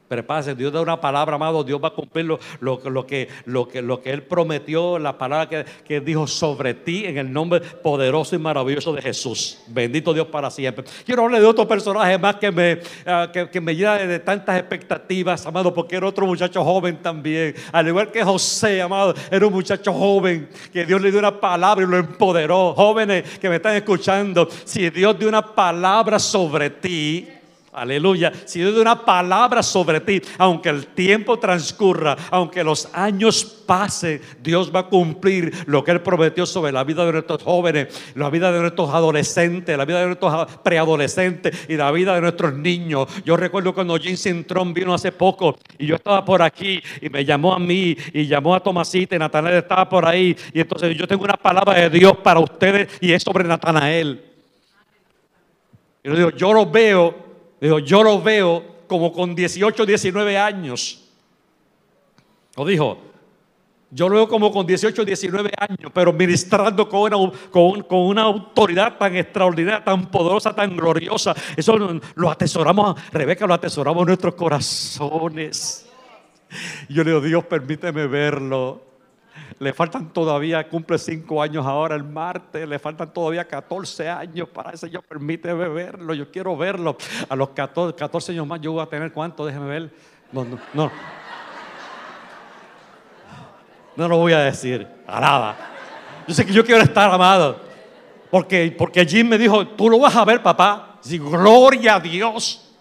Prepárese, Dios da una palabra, amado, Dios va a cumplir lo, que, que, que Él prometió, la palabra que, que, dijo sobre ti en el nombre poderoso y maravilloso de Jesús. Bendito Dios para siempre. Quiero hablar de otro personaje más que me, uh, que, me llena de tantas expectativas, amado, porque era otro muchacho joven también. Al igual que José, amado, era un muchacho joven que Dios le dio una palabra y lo empoderó. Jóvenes que me están escuchando, si Dios dio una palabra sobre ti, Aleluya. Si Dios da una palabra sobre ti, aunque el tiempo transcurra, aunque los años pasen, Dios va a cumplir lo que Él prometió sobre la vida de nuestros jóvenes, la vida de nuestros adolescentes, la vida de nuestros preadolescentes y la vida de nuestros niños. Yo recuerdo cuando Jim Cintrón vino hace poco y yo estaba por aquí y me llamó a mí y llamó a Tomasita y Natanael estaba por ahí. Y entonces yo tengo una palabra de Dios para ustedes y es sobre Natanael. Y yo digo, yo lo veo Dijo, yo lo veo como con 18, 19 años. Lo dijo, yo lo veo como con 18, 19 años, pero ministrando con una, con, una autoridad tan extraordinaria, tan poderosa, tan gloriosa. Eso lo atesoramos, Rebeca, lo atesoramos en nuestros corazones. Yo le digo, Dios, permíteme verlo. Le faltan todavía, cumple cinco años ahora el martes, le faltan todavía 14 años para ese Señor, permíteme verlo, yo quiero verlo. A los 14, 14 años más yo voy a tener cuánto, déjeme ver. No, no, no. Lo voy a decir, nada. Yo sé que yo quiero estar amado. Porque, porque Jim me dijo, tú lo vas a ver, papá. Sí, gloria a Dios.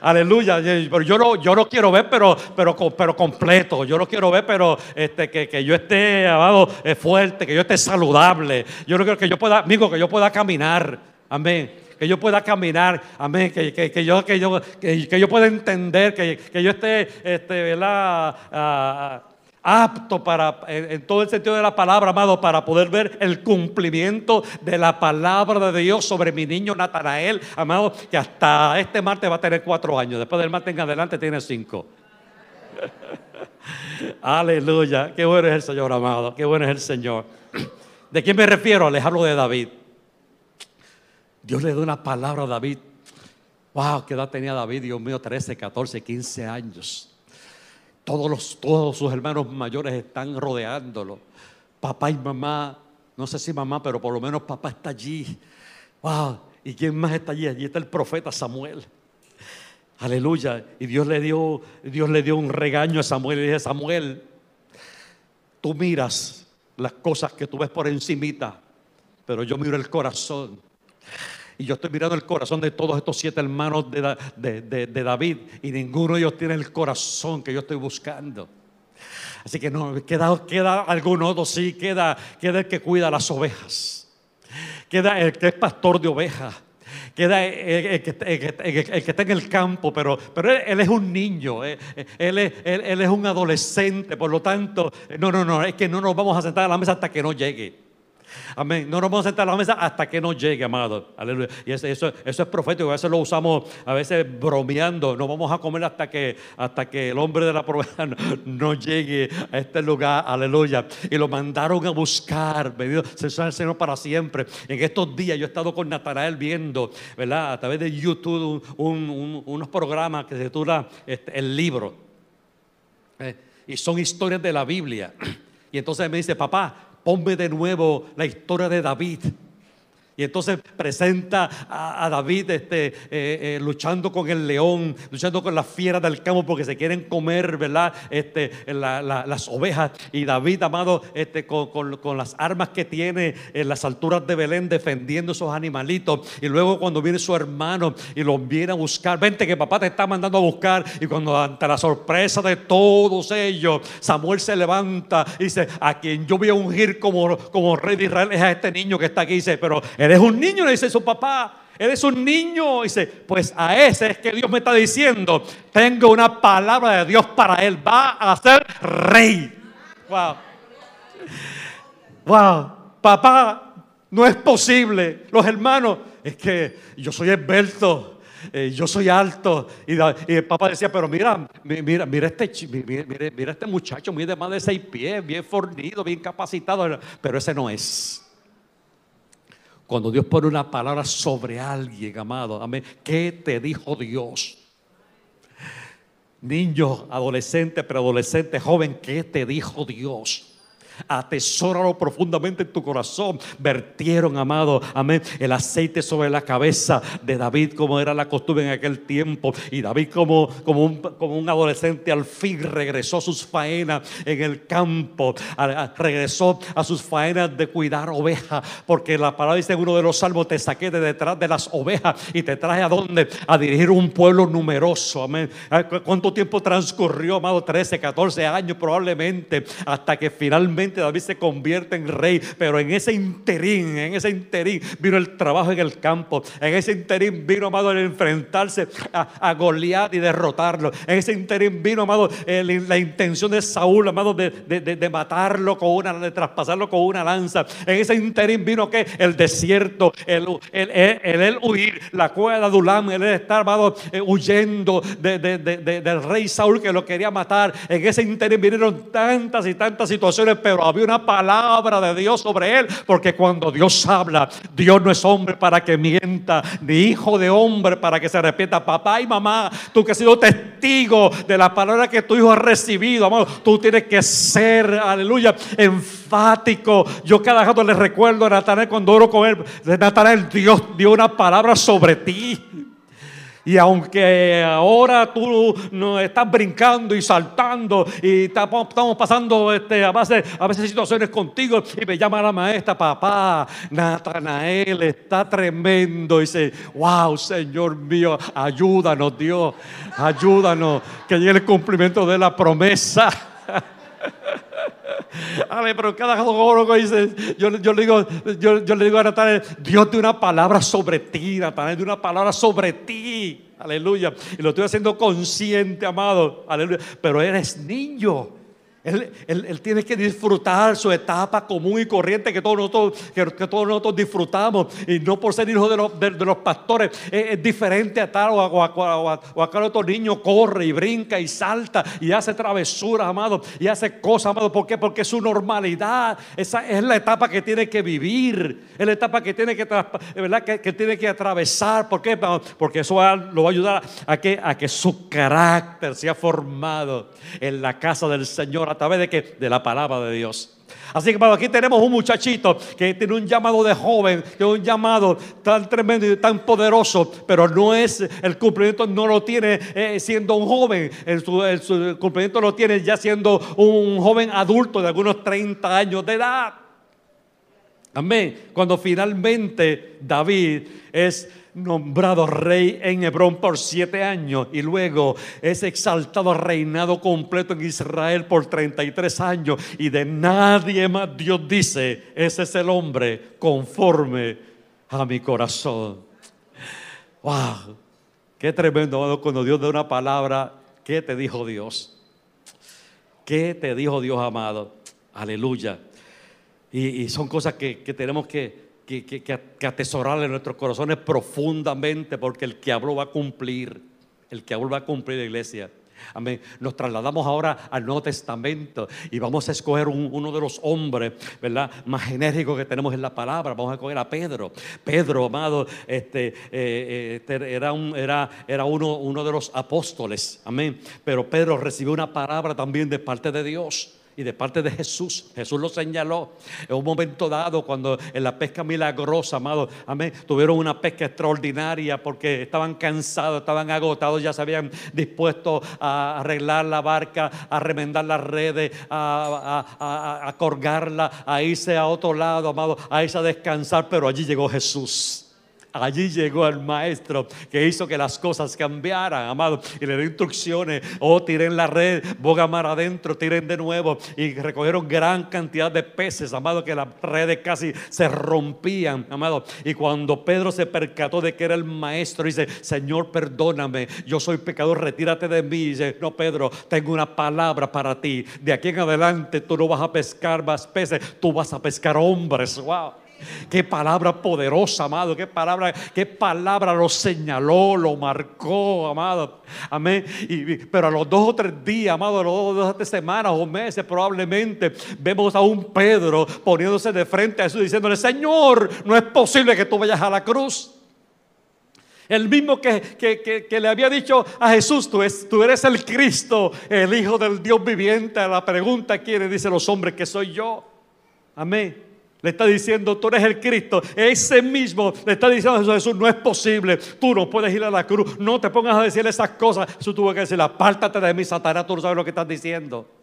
Aleluya. Pero yo no, yo no quiero ver, pero, pero, pero completo. Yo no quiero ver, pero este, que, que yo esté amado, eh, fuerte, que yo esté saludable. Yo no quiero que yo pueda, amigo, que yo pueda caminar. Amén que yo pueda caminar, amén, que, que, yo, que, yo, que, yo pueda entender, que, yo esté, este, ¿verdad? Ah, apto para, en, todo el sentido de la palabra, amado, para poder ver el cumplimiento de la palabra de Dios sobre mi niño Natanael, amado, que hasta este martes va a tener cuatro años, después del martes en adelante tiene cinco. Aleluya, qué bueno es el Señor, amado, qué bueno es el Señor. ¿De quién me refiero? Les hablo de David. Dios le da una palabra a David. Wow, qué edad tenía David, Dios mío, 13, 14, 15 años todos, sus hermanos mayores están rodeándolo. Papá y mamá, no sé si mamá, pero por lo menos papá está allí. Wow. ¿Y quién más está allí? Allí está el profeta Samuel. Aleluya. Y Dios le dio, Dios le dio un regaño a Samuel y dice, Samuel, tú miras las cosas que tú ves por encimita, pero yo miro el corazón. Y yo estoy mirando el corazón de todos estos siete hermanos de, David y ninguno de ellos tiene el corazón que yo estoy buscando. Así que no, queda, queda algún otro, sí, queda, queda el que cuida las ovejas. Queda el que es pastor de ovejas queda el, que, está en el campo, pero, pero él, es un niño, eh, él, él, es un adolescente, por lo tanto, no, no, no, es que no nos vamos a sentar a la mesa hasta que no llegue. Amén. No nos vamos a sentar a la mesa hasta que nos llegue, amado. Aleluya. Y eso, eso, es profético. A veces lo usamos, a veces bromeando. No vamos a comer hasta que, hasta que el hombre de la promesa no, llegue a este lugar. Aleluya. Y lo mandaron a buscar. Bendito sea el Señor para siempre. En estos días yo he estado con Natanael viendo, ¿verdad? A través de YouTube unos programas que se titula este, El libro. Eh, y son historias de la Biblia. Y entonces me dice, papá, ponme de nuevo la historia de David. Y entonces presenta a, David este, eh, eh, luchando con el león, luchando con las fieras del campo porque se quieren comer, ¿verdad? Este, las ovejas. Y David, amado, este, con, las armas que tiene en las alturas de Belén, defendiendo esos animalitos. Y luego cuando viene su hermano y los viene a buscar, vente que papá te está mandando a buscar. Y cuando ante la sorpresa de todos ellos, Samuel se levanta y dice, a quien yo voy a ungir como, rey de Israel es a este niño que está aquí. dice, pero Eres un niño, le dice su papá. Eres un niño. Dice, pues a ese es que Dios me está diciendo, tengo una palabra de Dios para él. Va a ser rey. Wow. Wow. Papá, no es posible. Los hermanos, es que yo soy esbelto. Eh, yo soy alto. Y, el papá decía, pero mira, mira, mira este, mira, mira este muchacho, mide más de seis pies, bien fornido, bien capacitado. Pero ese no es. Cuando Dios pone una palabra sobre alguien, amado, amén. ¿Qué te dijo Dios? Niño, adolescente, preadolescente, joven, ¿qué te dijo Dios? Atesóralo profundamente en tu corazón. Vertieron, amado, amén, el aceite sobre la cabeza de David, como era la costumbre en aquel tiempo. Y David, como, como, un, como un adolescente, al fin regresó a sus faenas en el campo, regresó a sus faenas de cuidar ovejas, porque la palabra dice uno de los salmos: Te saqué de detrás de las ovejas y te traje a dónde? A dirigir un pueblo numeroso. Amén. ¿Cuánto tiempo transcurrió, amado? 13, 14 años probablemente, hasta que finalmente David se convierte en rey, pero en ese interín, en ese interín vino el trabajo en el campo, en ese interín vino, amado, el enfrentarse a, a Goliat y derrotarlo, en ese interín vino, amado, la intención de Saúl, amado, de, matarlo con una, de traspasarlo con una lanza, en ese interín vino que el desierto, el, el, huir, la cueva de Adulam, el estar, amado, eh, huyendo del rey Saúl que lo quería matar, en ese interín vinieron tantas y tantas situaciones, pero había una palabra de Dios sobre él, porque cuando Dios habla, Dios no es hombre para que mienta, ni hijo de hombre para que se arrepienta. Papá y mamá, tú que has sido testigo de la palabra que tu hijo ha recibido, amado, tú tienes que ser, aleluya, enfático. Yo cada rato le recuerdo a Natanael cuando oro con él, Natanael, Dios dio una palabra sobre ti. Y aunque ahora tú no estás brincando y saltando y estamos pasando este, a, base, a veces situaciones contigo y me llama la maestra, papá, Natanael está tremendo. Y dice, wow, Señor mío, ayúdanos Dios, ayúdanos que llegue el cumplimiento de la promesa. Ale, pero cada oro dice, yo, yo, le digo, yo, yo, le digo a Natanael, Dios de una palabra sobre ti, Natanael, de una palabra sobre ti. Aleluya. Y lo estoy haciendo consciente, amado. Aleluya. Pero eres niño. Él, tiene que disfrutar su etapa común y corriente que todos nosotros, disfrutamos. Y no por ser hijo de los, pastores. Es, diferente a tal o a, o otro niño corre y brinca y salta y hace travesuras, amado. Y hace cosas, amado. ¿Por qué? Porque es su normalidad. Esa es la etapa que tiene que vivir. Es la etapa que tiene que, ¿verdad? que, tiene que atravesar. ¿Por qué? Porque eso lo va a ayudar a que, a que su carácter sea formado en la casa del Señor a través de, que, de la palabra de Dios. Así que hermano, aquí tenemos un muchachito que tiene un llamado de joven, que un llamado tan tremendo y tan poderoso, pero no es, el cumplimiento no lo tiene eh, siendo un joven, el cumplimiento lo tiene ya siendo un joven adulto de algunos 30 años de edad. Amén. Cuando finalmente David es nombrado rey en Hebrón por siete años y luego es exaltado reinado completo en Israel por 33 años y de nadie más Dios dice, ese es el hombre conforme a mi corazón. Wow, qué tremendo cuando Dios da una palabra, ¿qué te dijo Dios? ¿Qué te dijo Dios amado? Aleluya. Y, y son cosas que, que tenemos que, que, que- en nuestros corazones profundamente, porque el que habló va a cumplir. El que habló va a cumplir la iglesia. Amén. Nos trasladamos ahora al Nuevo Testamento y vamos a escoger un- uno de los hombres, ¿verdad? Más enérgicos que tenemos en la palabra. Vamos a escoger a Pedro. Pedro, amado, este, eh, este era, un- era, era uno, uno de los apóstoles. Amén. Pero Pedro recibió una palabra también de parte de Dios y de parte de Jesús. Jesús lo señaló en un momento dado cuando en la pesca milagrosa, amado, amén, tuvieron una pesca extraordinaria porque estaban cansados, estaban agotados, ya se habían dispuesto a arreglar la barca, a remendar las redes, a, a- a- a colgarla, a irse a otro lado, amado, a irse a descansar, pero allí llegó Jesús. Allí llegó el maestro que hizo que las cosas cambiaran, amado, y le dio instrucciones. Oh, tiren la red, boga mar adentro, tiren de nuevo. Y recogieron gran cantidad de peces, amado, que las redes casi se rompían, amado. Y cuando Pedro se percató de que era el maestro, dice: Señor, perdóname, yo soy pecador, retírate de mí. dice: No, Pedro, tengo una palabra para ti. De aquí en adelante tú no vas a pescar más peces, tú vas a pescar hombres. Wow. Qué palabra poderosa, amado. Qué palabra, qué palabra lo señaló, lo marcó, amado. Amén. Pero a los dos o tres días, amado, a los dos o tres semanas o meses, probablemente vemos a un Pedro poniéndose de frente a Jesús diciéndole: Señor, no es posible que tú vayas a la cruz. El mismo que, le había dicho a Jesús, tú, tú eres el Cristo, el Hijo del Dios viviente. La pregunta quiere, dice los hombres, que soy yo. Amén. Le está diciendo, tú eres el Cristo. Ese mismo le está diciendo a Jesús, no es posible. Tú no puedes ir a la cruz. No te pongas a decir esas cosas. Jesús tuvo que decir, apártate de mí, Satanás, tú no sabes lo que estás diciendo.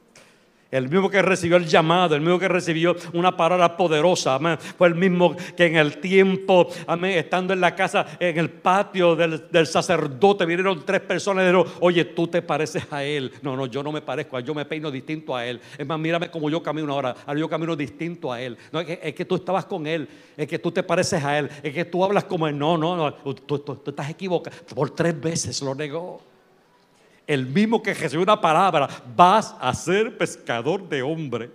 El mismo que recibió el llamado, el mismo que recibió una palabra poderosa, amén. Fue el mismo que en el tiempo, estando en la casa, en el patio del, sacerdote, vinieron tres personas y dijeron, oye, tú te pareces a él. No, no, yo no me parezco a él, yo me peino distinto a él. Es más, mírame como yo camino ahora, ahora yo camino distinto a él. Es que, tú estabas con él, es que tú te pareces a él, es que tú hablas como él. No, no, no, tú estás equivocado. Por tres veces lo negó el mismo que recibió una palabra, vas a ser pescador de hombre.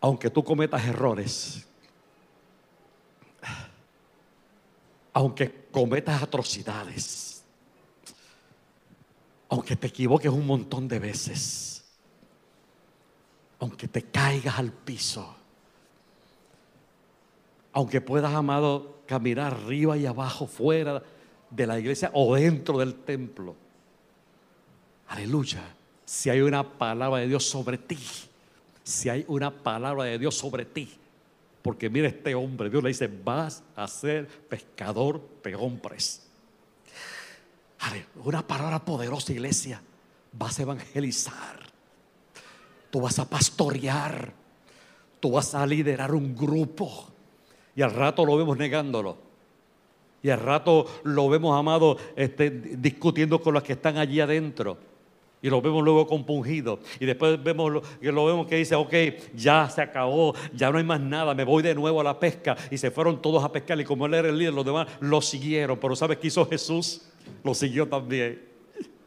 Aunque tú cometas errores, aunque cometas atrocidades, aunque te equivoques un montón de veces, aunque te caigas al piso, aunque puedas, amado, caminar arriba y abajo, fuera de la iglesia o dentro del templo. Aleluya. Si hay una palabra de Dios sobre ti, si hay una palabra de Dios sobre ti, porque mira este hombre, Dios le dice, vas a ser pescador de hombres. Una palabra poderosa, iglesia. Vas a evangelizar. Tú vas a pastorear. Tú vas a liderar un grupo. Y al rato lo vemos negándolo. Y al rato lo vemos, amado, este, discutiendo con los que están allí adentro. Y lo vemos luego compungido. Y después vemos lo, lo vemos que dice, ok, ya se acabó, ya no hay más nada, me voy de nuevo a la pesca. Y se fueron todos a pescar. Y como él era el líder, los demás lo siguieron. Pero ¿sabes qué hizo Jesús? Lo siguió también.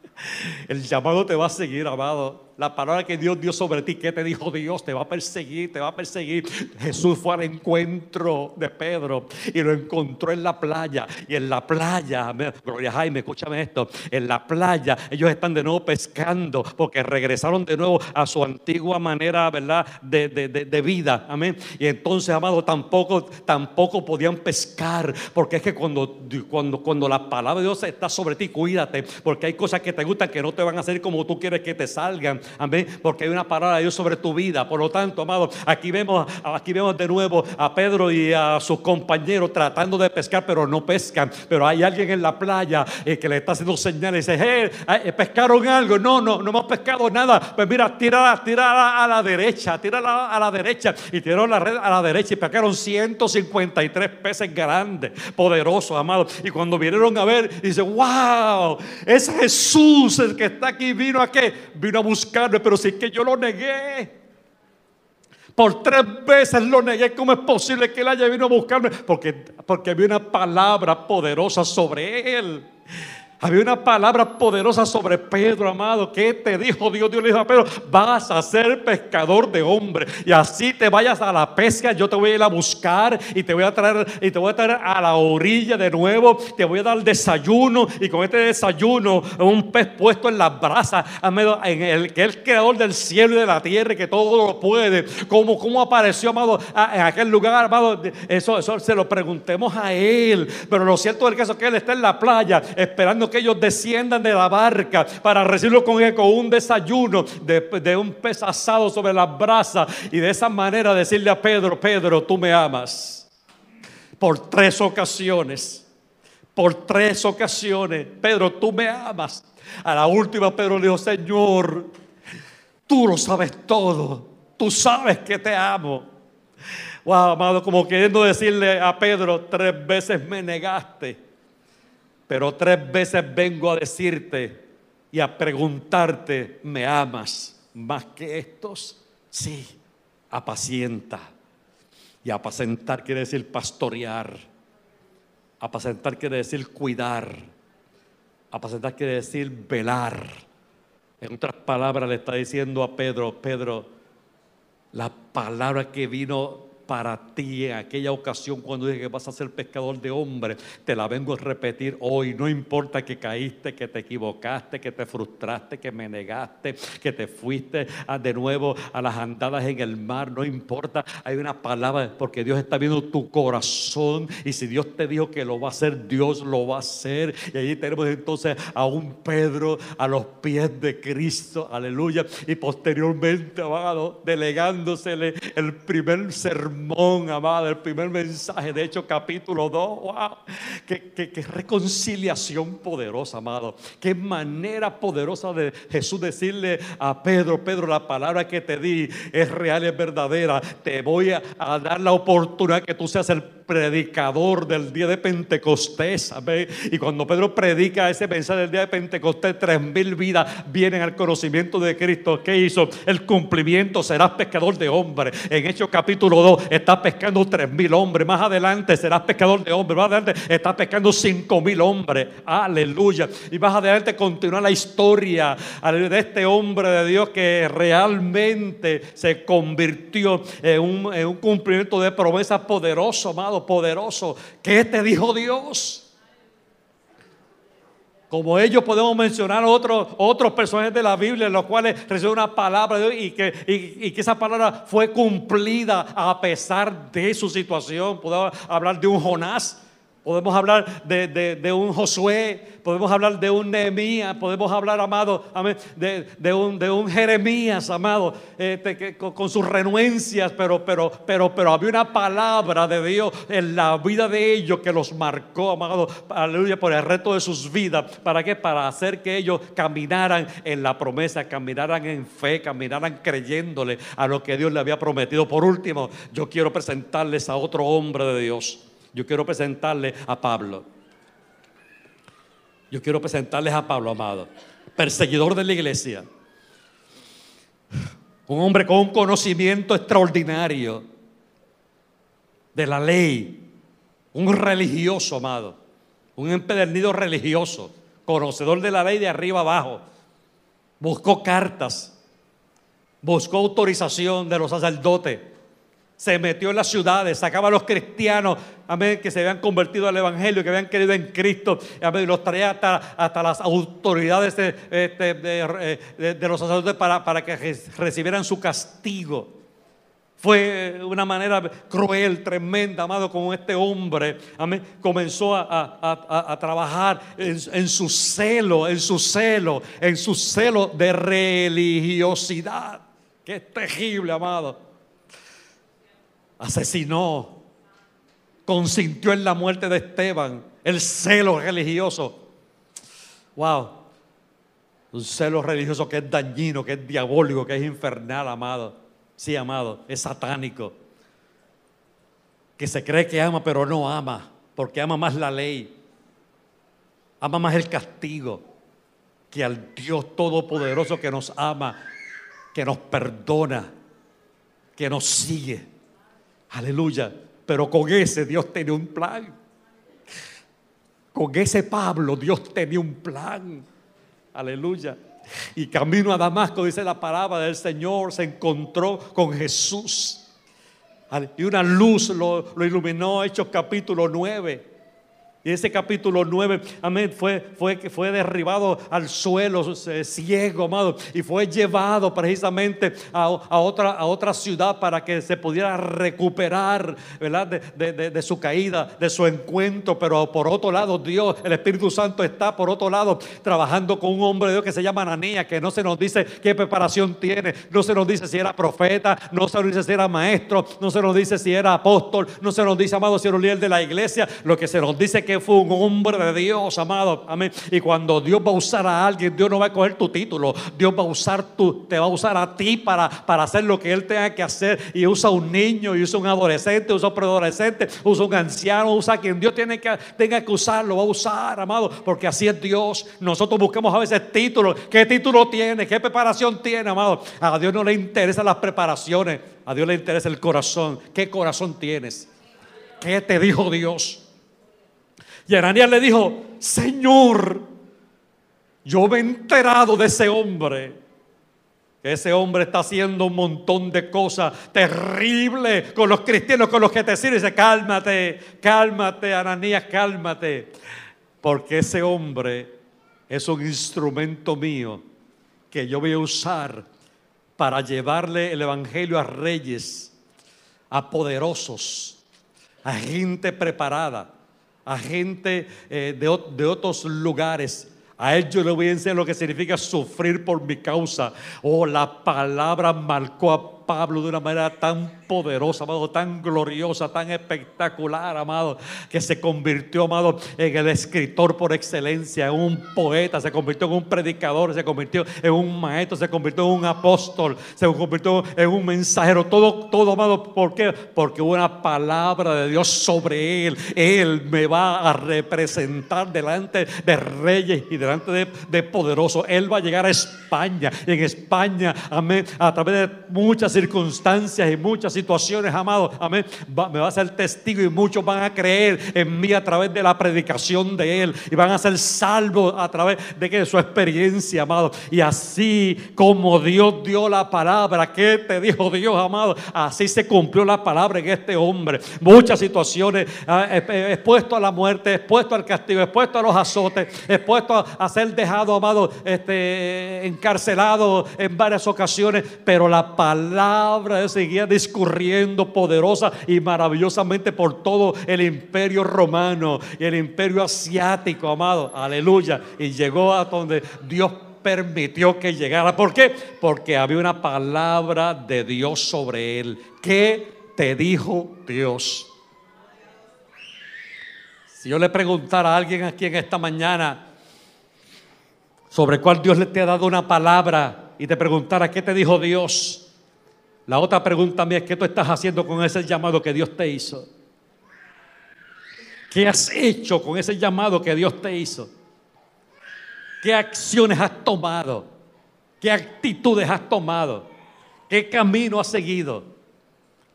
El llamado te va a seguir, amado. La palabra que Dios dio sobre ti, ¿qué te dijo Dios? Te va a perseguir, te va a perseguir. Jesús fue al encuentro de Pedro y lo encontró en la playa. Y en la playa, Gloria Jaime, escúchame esto, en la playa ellos están de nuevo pescando porque regresaron de nuevo a su antigua manera, ¿verdad? De, de vida, amén. Y entonces, amado, tampoco, tampoco podían pescar porque es que cuando, cuando, cuando la palabra de Dios está sobre ti, cuídate, porque hay cosas que te gustan que no te van a hacer como tú quieres que te salgan. Amén. Porque hay una palabra de Dios sobre tu vida. Por lo tanto, amado, aquí vemos, aquí vemos de nuevo a Pedro y a sus compañeros tratando de pescar, pero no pescan. Pero hay alguien en la playa eh, que le está haciendo señales dice, hey, eh, pescaron algo. No, no, no hemos pescado nada. Pues mira, tira, tira a la derecha, tira a la derecha. Y tiraron la red a la derecha y pescaron 153 peces grandes, poderosos, amado. Y cuando vinieron a ver, dice, wow, es Jesús el que está aquí. Vino a qué? Vino a pero si es que yo lo negué. Por tres veces lo negué. ¿Cómo es posible que él haya venido a buscarme? Porque, porque había una palabra poderosa sobre él. Había una palabra poderosa sobre Pedro, amado. ¿Qué te dijo Dios? Dios le dijo a Pedro, vas a ser pescador de hombres. Y así te vayas a la pesca, yo te voy a ir a buscar y te voy a traer y te voy a traer a la orilla de nuevo. Te voy a dar desayuno y con este desayuno un pez puesto en las brasas, en el que el creador del cielo y de la tierra que todo lo puede. ¿Cómo, cómo apareció, amado, en aquel lugar, amado? Eso, eso se lo preguntemos a él. Pero lo cierto del caso es que él está en la playa esperando que ellos desciendan de la barca para recibirlo con, un desayuno de, un pez asado sobre las brasas y de esa manera decirle a Pedro, Pedro, tú me amas. Por tres ocasiones, por tres ocasiones, Pedro, tú me amas. A la última Pedro le dijo, Señor, tú lo sabes todo, tú sabes que te amo. Wow, amado, como queriendo decirle a Pedro, tres veces me negaste. Pero tres veces vengo a decirte y a preguntarte, ¿me amas más que estos? Sí, apacienta. Y apacentar quiere decir pastorear. Apacentar quiere decir cuidar. Apacentar quiere decir velar. En otras palabras le está diciendo a Pedro, Pedro, la palabra que vino para ti en aquella ocasión cuando dije que vas a ser pescador de hombres. Te la vengo a repetir hoy. No importa que caíste, que te equivocaste, que te frustraste, que me negaste, que te fuiste de nuevo a las andadas en el mar. No importa. Hay una palabra porque Dios está viendo tu corazón. Y si Dios te dijo que lo va a hacer, Dios lo va a hacer. Y allí tenemos entonces a un Pedro a los pies de Cristo. Aleluya. Y posteriormente, amado, delegándosele el primer sermón sermón, amado, el primer mensaje, de hecho, capítulo 2. ¡Wow! Qué, qué, reconciliación poderosa, amado. Qué manera poderosa de Jesús decirle a Pedro: Pedro, la palabra que te di es real, es verdadera. Te voy a, dar la oportunidad que tú seas el predicador del día de Pentecostés. Y cuando Pedro predica ese mensaje del día de Pentecostés, tres mil vidas vienen al conocimiento de Cristo. ¿Qué hizo? El cumplimiento, serás pescador de hombres. En Hechos capítulo 2, estás pescando tres mil hombres. Más adelante serás pescador de hombres. Más adelante estás pescando cinco mil hombres. Aleluya. Y más adelante continúa la historia de este hombre de Dios que realmente se convirtió en un, en un cumplimiento de promesas poderosas, amado poderoso. ¿Qué te dijo Dios? Como ellos podemos mencionar otros, otros personajes de la Biblia en los cuales recibió una palabra de Dios y que, y que esa palabra fue cumplida a pesar de su situación. Podemos hablar de un Jonás Podemos hablar de, un Josué, podemos hablar de un Nehemías, podemos hablar, amado, de, un, de un Jeremías, amado, este, con, sus renuencias, pero, pero, pero, pero había una palabra de Dios en la vida de ellos que los marcó, amado, aleluya, por el resto de sus vidas. ¿Para qué? Para hacer que ellos caminaran en la promesa, caminaran en fe, caminaran creyéndole a lo que Dios le había prometido. Por último, yo quiero presentarles a otro hombre de Dios yo quiero presentarle a Pablo. Yo quiero presentarles a Pablo, amado, perseguidor de la iglesia. Un hombre con un conocimiento extraordinario de la ley. Un religioso, amado. Un empedernido religioso. Conocedor de la ley de arriba abajo. Buscó cartas buscó autorización de los sacerdotes, se metió en las ciudades, sacaba a los cristianos, amén, que se habían convertido al Evangelio, que habían querido en Cristo, amén, y los traía hasta, las autoridades de, eh, los sacerdotes para, para que recibieran su castigo. Fue una manera cruel, tremenda, amado, como este hombre amén, comenzó a, trabajar en, su celo, en su celo, en su celo de religiosidad. Qué terrible, amado. Asesinó, consintió en la muerte de Esteban, el celo religioso. Wow. Un celo religioso que es dañino, que es diabólico, que es infernal, amado. Sí, amado, es satánico. Que se cree que ama, pero no ama, porque ama más la ley. Ama más el castigo que al Dios Todopoderoso que nos ama, que nos perdona, que nos sigue. Aleluya. Pero con ese Dios tenía un plan. Con ese Pablo Dios tenía un plan. Aleluya. Y camino a Damasco, dice la palabra del Señor, se encontró con Jesús. Y una luz lo, iluminó, Hechos capítulo 9. Y ese capítulo 9, amén, fue, fue, fue derribado al suelo eh, ciego, amado, y fue llevado precisamente a, otra, a otra ciudad para que se pudiera recuperar, ¿verdad? De, su caída, de su encuentro. Pero por otro lado, Dios, el Espíritu Santo está por otro lado trabajando con un hombre de Dios que se llama Ananías, que no se nos dice qué preparación tiene, no se nos dice si era profeta, no se nos dice si era maestro, no se nos dice si era apóstol, no se nos dice, amado, si era un líder de la iglesia, lo que se nos dice que fue un hombre de Dios, amado. Amén. Y cuando Dios va a usar a alguien, Dios no va a coger tu título. Dios va a usar tu, te va a usar a ti para, para hacer lo que Él tenga que hacer. Y usa un niño, y usa un adolescente, usa un preadolescente, usa un anciano, usa a quien Dios tiene que, tenga que usar, lo va a usar, amado. Porque así es Dios. Nosotros buscamos a veces títulos. ¿Qué título tiene? ¿Qué preparación tiene, amado? A Dios no le interesan las preparaciones. A Dios le interesa el corazón. ¿Qué corazón tienes? ¿Qué te dijo Dios? Y Ananías le dijo, Señor, yo me he enterado de ese hombre. Que ese hombre está haciendo un montón de cosas terribles con los cristianos, con los que te sirven. Dice, cálmate, cálmate, Ananías, cálmate. Porque ese hombre es un instrumento mío que yo voy a usar para llevarle el Evangelio a reyes, a poderosos, a gente preparada a gente eh, de, de otros lugares. A yo le voy a enseñar lo que significa sufrir por mi causa. Oh, la palabra marcó a Pablo de una manera tan poderosa, amado, tan gloriosa, tan espectacular, amado, que se convirtió, amado, en el escritor por excelencia, en un poeta, se convirtió en un predicador, se convirtió en un maestro, se convirtió en un apóstol, se convirtió en un mensajero, todo, todo, amado, ¿por qué? Porque una palabra de Dios sobre él, él me va a representar delante de reyes y delante de, de poderosos, él va a llegar a España, y en España, amén, a través de muchas circunstancias y muchas situaciones, amado, amén, me va a ser testigo y muchos van a creer en mí a través de la predicación de Él y van a ser salvos a través de que su experiencia, amado. Y así como Dios dio la palabra, que te dijo Dios, amado? Así se cumplió la palabra en este hombre. Muchas situaciones, ah, expuesto a la muerte, expuesto al castigo, expuesto a los azotes, expuesto a, ser dejado, amado, este, encarcelado en varias ocasiones, pero la palabra palabra seguía discurriendo poderosa y maravillosamente por todo el imperio romano y el imperio asiático, amado. Aleluya. Y llegó a donde Dios permitió que llegara. ¿Por qué? Porque había una palabra de Dios sobre él. ¿Qué te dijo Dios? Si yo le preguntara a alguien aquí en esta mañana sobre cuál Dios le te ha dado una palabra y te preguntara qué te dijo Dios, la otra pregunta mía es, ¿qué tú estás haciendo con ese llamado que Dios te hizo? ¿Qué has hecho con ese llamado que Dios te hizo? ¿Qué acciones has tomado? ¿Qué actitudes has tomado? ¿Qué camino has seguido?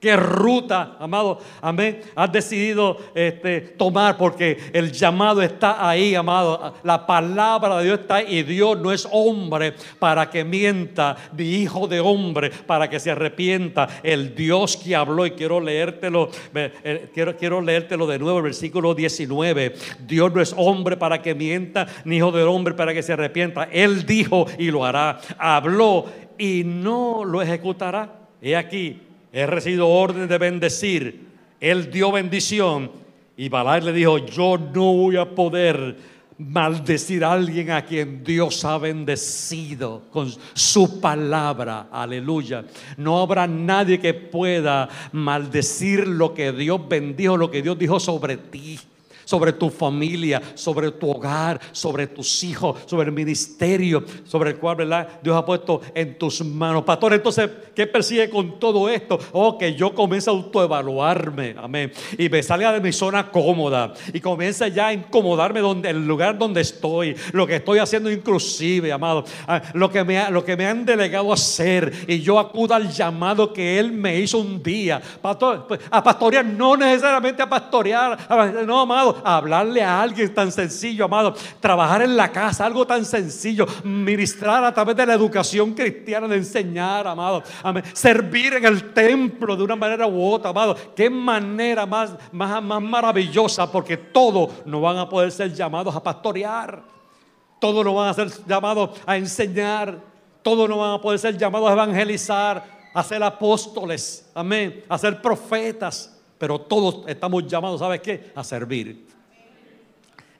Qué ruta, amado, amén, has decidido este, tomar porque el llamado está ahí, amado. La palabra de Dios está ahí y Dios no es hombre para que mienta, ni hijo de hombre para que se arrepienta. El Dios que habló, y quiero leértelo, eh, quiero, quiero leértelo de nuevo, versículo 19. Dios no es hombre para que mienta, ni hijo de hombre para que se arrepienta. Él dijo y lo hará. Habló y no lo ejecutará. He aquí he recibido orden de bendecir. Él dio bendición y Balaam le dijo, yo no voy a poder maldecir a alguien a quien Dios ha bendecido con su palabra. Aleluya. No habrá nadie que pueda maldecir lo que Dios bendijo, lo que Dios dijo sobre ti sobre tu familia, sobre tu hogar, sobre tus hijos, sobre el ministerio, sobre el cual Dios ha puesto en tus manos. Pastor, entonces, ¿qué persigue con todo esto? Oh, que yo comience a autoevaluarme, amén. Y me salga de mi zona cómoda y comience ya a incomodarme donde, el lugar donde estoy, lo que estoy haciendo inclusive, amado, ah, lo que me, lo que me han delegado a hacer y yo acuda al llamado que Él me hizo un día. Pastor, pues, a pastorear, no necesariamente a pastorear, no, amado, hablarle a alguien tan sencillo, amado. Trabajar en la casa, algo tan sencillo. Ministrar a través de la educación cristiana, de enseñar, amado. Servir en el templo de una manera u otra, amado. Qué manera más, más, más maravillosa, porque todos no van a poder ser llamados a pastorear. Todos no van a ser llamados a enseñar. Todos no van a poder ser llamados a evangelizar a ser apóstoles, amén, a ser profetas, pero todos estamos llamados, ¿sabes qué? A servir.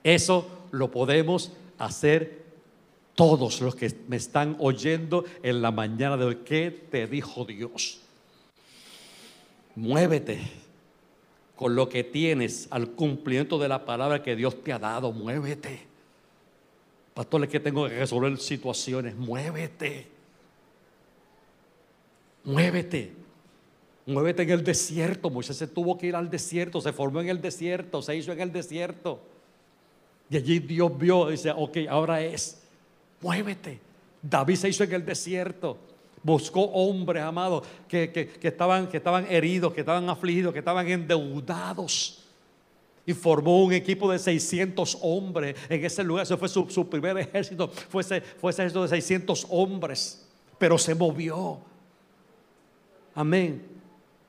Eso lo podemos hacer todos los que me están oyendo en la mañana de hoy. ¿Qué te dijo Dios? Muévete con lo que tienes al cumplimiento de la palabra que Dios te ha dado. Muévete. Pastor, es que tengo que resolver situaciones. Muévete. Muévete. Muévete en el desierto. Moisés se tuvo que ir al desierto, se formó en el desierto, se hizo en el desierto. Y allí Dios vio dice, ok, ahora es, muévete. David se hizo en el desierto. Buscó hombres, amados, que, estaban, que estaban heridos, que estaban afligidos, que estaban endeudados. Y formó un equipo de 600 hombres en ese lugar. Ese fue su, primer ejército. Fue ese, fue ese ejército de 600 hombres. Pero se movió. Amén.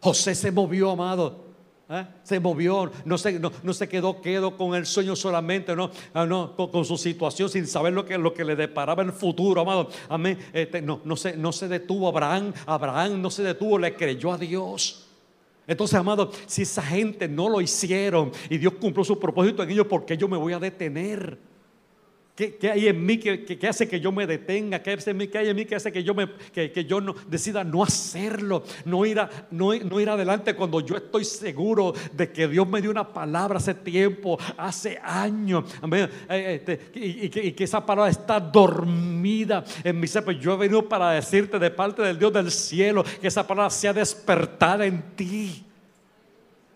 José se movió, amado. ¿Eh? Se movió, no se, no, se quedó, quedó con el sueño solamente, no, ah, no con, su situación sin saber lo que, lo que le deparaba el futuro, amado. Amén. Este, no, no, se, no se detuvo Abraham, Abraham no se detuvo, le creyó a Dios. Entonces, amado, si esa gente no lo hicieron y Dios cumplió su propósito en ellos, ¿por qué yo me voy a detener? ¿Qué, hay en mí que, hace que yo me detenga? ¿Qué, hay en mí que hace que yo, me, que, yo no, decida no hacerlo? No ir, no, no adelante cuando yo estoy seguro de que Dios me dio una palabra hace tiempo, hace años. Eh, este, y, que, esa palabra está dormida en mi ser. Pues yo he venido para decirte de parte del Dios del cielo que esa palabra sea despertada en ti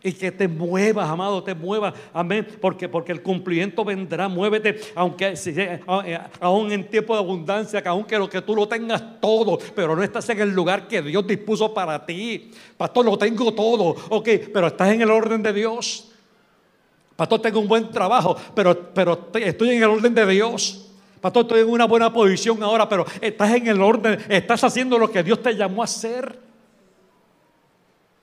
y que te muevas, amado, te muevas, amén, porque, porque el cumplimiento vendrá, muévete, aunque eh, aún en tiempo de abundancia, que aunque lo que tú lo tengas todo, pero no estás en el lugar que Dios dispuso para ti. Pastor, lo tengo todo, ok, pero estás en el orden de Dios. Pastor, tengo un buen trabajo, pero, pero estoy en el orden de Dios. Pastor, estoy en una buena posición ahora, pero estás en el orden, estás haciendo lo que Dios te llamó a hacer.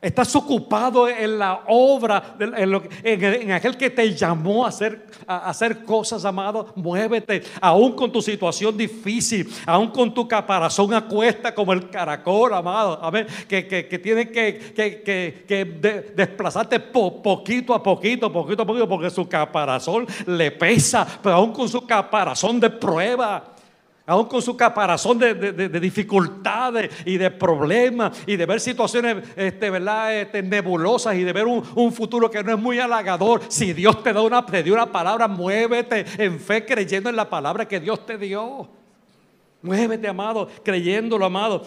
Estás ocupado en la obra, en, aquel que te llamó a hacer, a hacer cosas, amado. Muévete, aún con tu situación difícil, aún con tu caparazón a cuesta como el caracol, amado. Amén. Que, que, que tiene que, desplazarte poquito a poquito, poquito a poquito, porque su caparazón le pesa, pero aún con su caparazón de prueba aún con su caparazón de, dificultades y de problemas y de ver situaciones este. Este, nebulosas y de ver un, futuro que no es muy halagador. Si Dios te, da una, te dio una palabra, muévete en fe creyendo en la palabra que Dios te dio. Muévete, amado, creyéndolo, amado.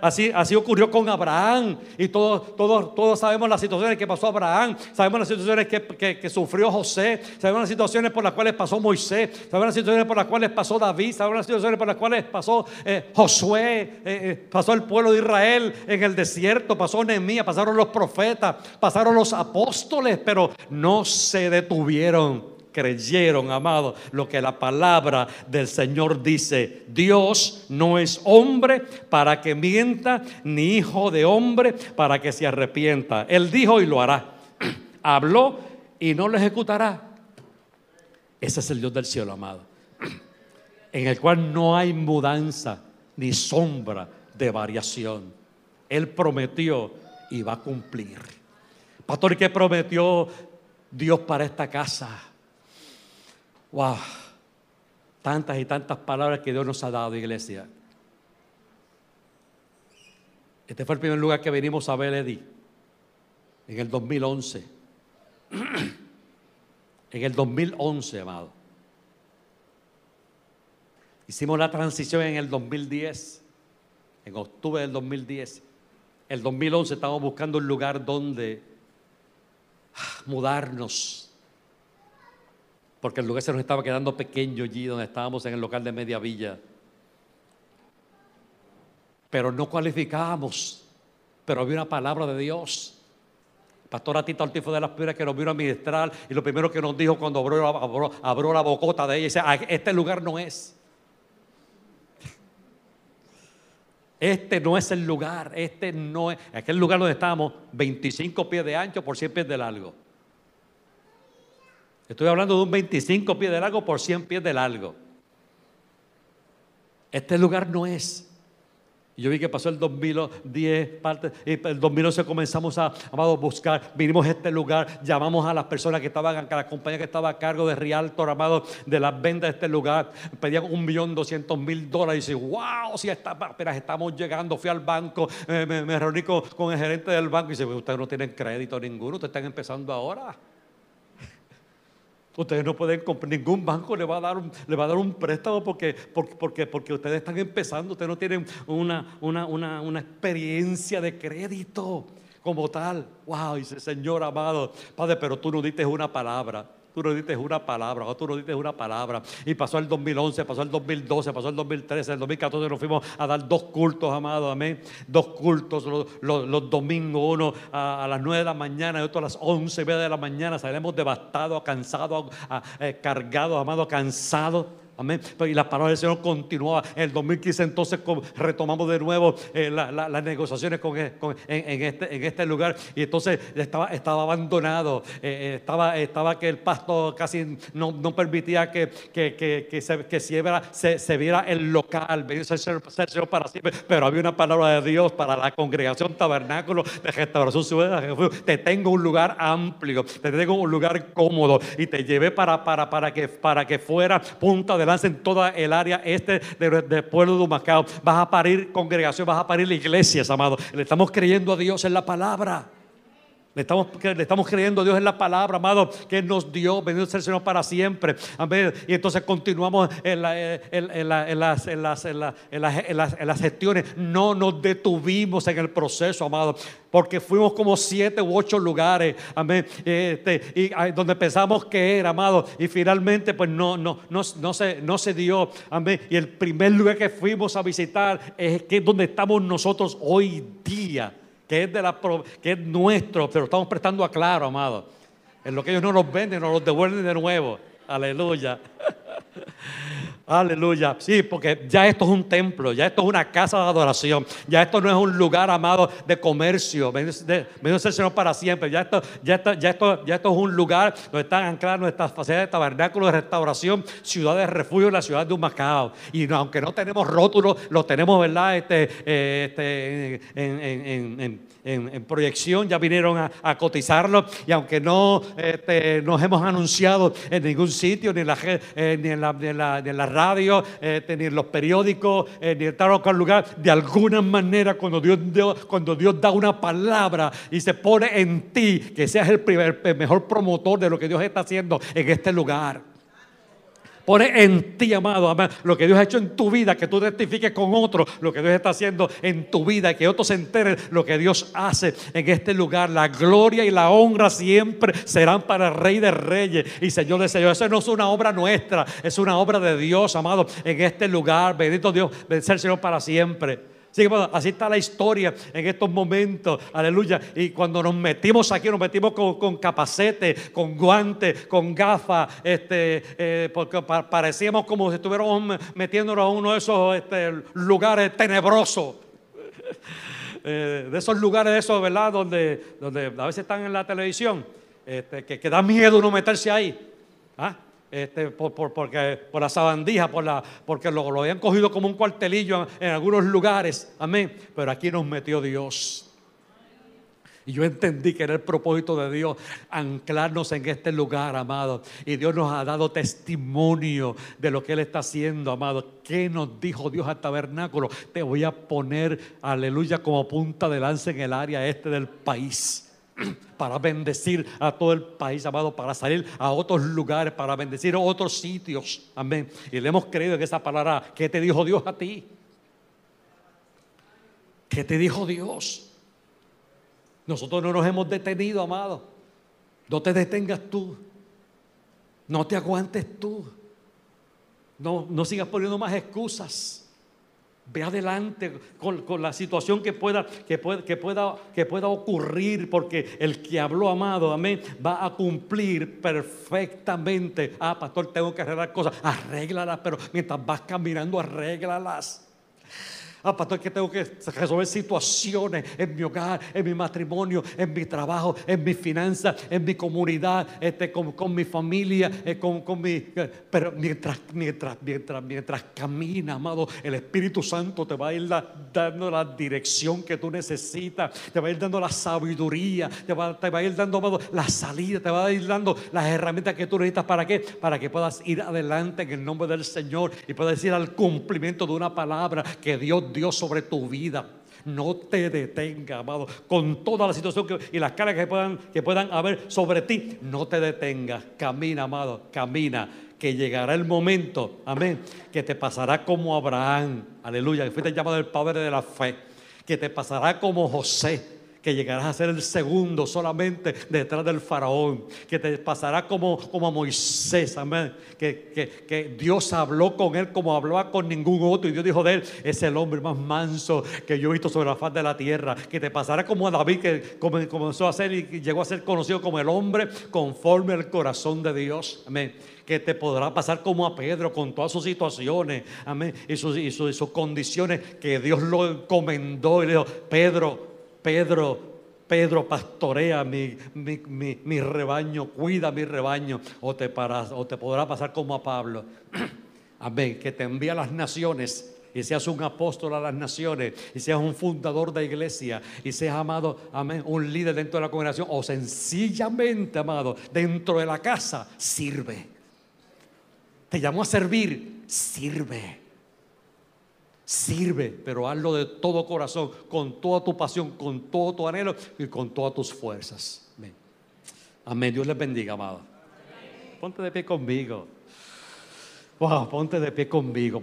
Así, así ocurrió con Abraham. Y todos, todos, todos sabemos las situaciones que pasó Abraham. Sabemos las situaciones que, sufrió José. Sabemos las situaciones por las cuales pasó Moisés. Sabemos las situaciones por las cuales pasó David. Sabemos las situaciones por las cuales pasó eh, Josué. Eh, eh, pasó el pueblo de Israel en el desierto. Pasó Nehemías. Pasaron los profetas. Pasaron los apóstoles. Pero no se detuvieron creyeron, amado, lo que la palabra del Señor dice. Dios no es hombre para que mienta, ni hijo de hombre para que se arrepienta. Él dijo y lo hará. Habló y no lo ejecutará. Ese es el Dios del cielo, amado. En el cual no hay mudanza ni sombra de variación. Él prometió y va a cumplir. Pastor, ¿qué prometió Dios para esta casa? Wow, tantas y tantas palabras que Dios nos ha dado, iglesia. Este fue el primer lugar que venimos a ver, Eddie, en el 2011. en el 2011, amado. Hicimos la transición en el 2010, en octubre del 2010. El 2011 estábamos buscando un lugar donde ah, mudarnos porque el lugar se nos estaba quedando pequeño allí donde estábamos en el local de Media Villa. Pero no cualificábamos, pero había una palabra de Dios. Pastora Tita Ortiz fue de las primeras que nos vino a ministrar y lo primero que nos dijo cuando abrió, la bocota de ella, dice, ah, este lugar no es. Este no es el lugar, este no es, aquel lugar donde estábamos, 25 pies de ancho por 100 pies de largo. Estoy hablando de un 25 pies de largo por 100 pies de largo. Este lugar no es. Yo vi que pasó el 2010, parte, el 2011 comenzamos a, a buscar, vinimos a este lugar, llamamos a las personas que estaban, a la compañía que estaba a cargo de Rialto, amado, de las ventas de este lugar, pedían un millón doscientos mil dólares y dice, wow, si está, apenas estamos llegando, fui al banco, me, reuní con, con, el gerente del banco y dice, ustedes no tienen crédito ninguno, ustedes están empezando ahora. Ustedes no pueden comprar, ningún banco le va a dar un, le va a dar un préstamo porque, porque, porque, ustedes están empezando, ustedes no tienen una, una, una, una experiencia de crédito como tal. Wow, dice Señor amado, Padre, pero tú no diste una palabra. Tú no dices una palabra, tú una palabra. Y pasó el 2011, pasó el 2012, pasó el 2013, el 2014 nos fuimos a dar dos cultos, amados, amén. Dos cultos los, domingos, uno a, las 9 de la mañana y otro a las 11 de la mañana. Salimos devastados, cansados, eh, cargados, amados, cansados Amén. Y la palabra del Señor continuaba. En el 2015 entonces retomamos de nuevo eh, las negociaciones e, en, este, en este lugar. Y entonces estaba, abandonado. Eh, eh, estaba, que el pasto casi no, permitía que, que, se, viera el local. Pero había una palabra de Dios para la congregación tabernáculo de restauración ciudadana. Te tengo un lugar amplio. Te tengo un lugar cómodo. Y te llevé para, que, para que fuera punta de lance en toda el área este del pueblo de Humacao. Vas a parir congregación, vas a parir iglesias, amado. Le estamos creyendo a Dios en la palabra. Le estamos, le estamos creyendo a Dios en la palabra, amado, que nos dio. Bendito sea el Señor para siempre. Amén. Y entonces continuamos en, las, gestiones. No nos detuvimos en el proceso, amado, porque fuimos como siete u ocho lugares, amén, este, y donde pensamos que era, amado, y finalmente pues no, no, no, no, se, no se dio, amén. Y el primer lugar que fuimos a visitar es que donde estamos nosotros hoy día que es, de la, que es nuestro, pero estamos prestando a claro, amado. En lo que ellos no nos venden, nos los devuelven de nuevo. Aleluya. Aleluya. Sí, porque ya esto es un templo, ya esto es una casa de adoración, ya esto no es un lugar amado de comercio. Bendito sea el Señor para siempre. Ya esto, ya, esto, ya, esto, es un lugar donde están ancladas nuestras facilidades de tabernáculo de restauración, ciudad de refugio, la ciudad de Humacao. Y aunque no tenemos rótulos, lo tenemos, ¿verdad? Este, eh, este, en, en en, proyección, ya vinieron a, cotizarlo y aunque no este, nos hemos anunciado en ningún sitio, ni en la, eh, ni en la, ni en la, radio, en los periódicos, eh, ni en tal lugar, de alguna manera cuando Dios, cuando Dios da una palabra y se pone en ti, que seas el, primer, el mejor promotor de lo que Dios está haciendo en este lugar. Pone en ti, amado, amado, lo que Dios ha hecho en tu vida, que tú testifiques con otro lo que Dios está haciendo en tu vida, que otros se enteren lo que Dios hace en este lugar. La gloria y la honra siempre serán para el Rey de Reyes y Señor de Señor. Eso no es una obra nuestra, es una obra de Dios, amado, en este lugar. Bendito Dios, bendito el Señor para siempre. Así está la historia en estos momentos. Aleluya. Y cuando nos metimos aquí, nos metimos con, capacete, con guantes, con gafas, este, eh, porque parecíamos como si estuviéramos metiéndonos a uno de esos este, lugares tenebrosos. Eh, de esos lugares, de esos, ¿verdad? Donde, donde a veces están en la televisión, este, que, que da miedo uno meterse ahí. ¿Ah? Este, por, porque, por la sabandija, por la, porque lo, lo, habían cogido como un cuartelillo en, algunos lugares. Amén. Pero aquí nos metió Dios. Y yo entendí que era el propósito de Dios anclarnos en este lugar, amado. Y Dios nos ha dado testimonio de lo que Él está haciendo, amado. ¿Qué nos dijo Dios al tabernáculo? Te voy a poner, aleluya, como punta de lanza en el área este del país para bendecir a todo el país, amado, para salir a otros lugares, para bendecir a otros sitios. Amén. Y le hemos creído en esa palabra. ¿Qué te dijo Dios a ti? ¿Qué te dijo Dios? Nosotros no nos hemos detenido, amado. No te detengas tú. No te aguantes tú. No, no sigas poniendo más excusas. Ve adelante con, la situación que pueda, que, pueda, que, pueda, que pueda ocurrir, porque el que habló, amado, amén, va a cumplir perfectamente. Ah, pastor, tengo que arreglar cosas. Arréglalas, pero mientras vas caminando, arréglalas. Ah, pastor, que tengo que resolver situaciones en mi hogar, en mi matrimonio, en mi trabajo, en mi finanzas, en mi comunidad, este, con, mi familia, eh, con, mi. Eh, pero mientras, mientras, mientras, mientras camina, amado, el Espíritu Santo te va a ir dando la dirección que tú necesitas, te va a ir dando la sabiduría, te va, te va a ir dando, amado, la salida, te va a ir dando las herramientas que tú necesitas. ¿Para qué? Para que puedas ir adelante en el nombre del Señor y puedas ir al cumplimiento de una palabra que Dios Dios sobre tu vida. No te detenga, amado. Con toda la situación y las cargas que puedan, que puedan haber sobre ti, no te detengas. Camina, amado, camina. Que llegará el momento, amén, que te pasará como Abraham, aleluya, que fuiste llamado el padre de la fe, que te pasará como José, que llegarás a ser el segundo solamente detrás del faraón, que te pasará como, como a Moisés, amén, que, que, Dios habló con él como hablaba con ningún otro y Dios dijo de él, es el hombre más manso que yo he visto sobre la faz de la tierra, que te pasará como a David que comenzó a ser y llegó a ser conocido como el hombre conforme al corazón de Dios, amén que te podrá pasar como a Pedro con todas sus situaciones, amén, y sus, y y sus condiciones que Dios lo encomendó y le dijo, Pedro, Pedro, Pedro pastorea mi, mi, rebaño, cuida mi rebaño, o te, o te podrá pasar como a Pablo. Amén, que te envía a las naciones y seas un apóstol a las naciones y seas un fundador de iglesia y seas amado, amén, un líder dentro de la congregación o sencillamente, amado, dentro de la casa, sirve. Te llamó a servir, sirve. Sirve, pero hazlo de todo corazón, con toda tu pasión, con todo tu anhelo y con todas tus fuerzas. Amén. Amén. Dios les bendiga, amado. Ponte de pie conmigo. Wow, ponte de pie conmigo.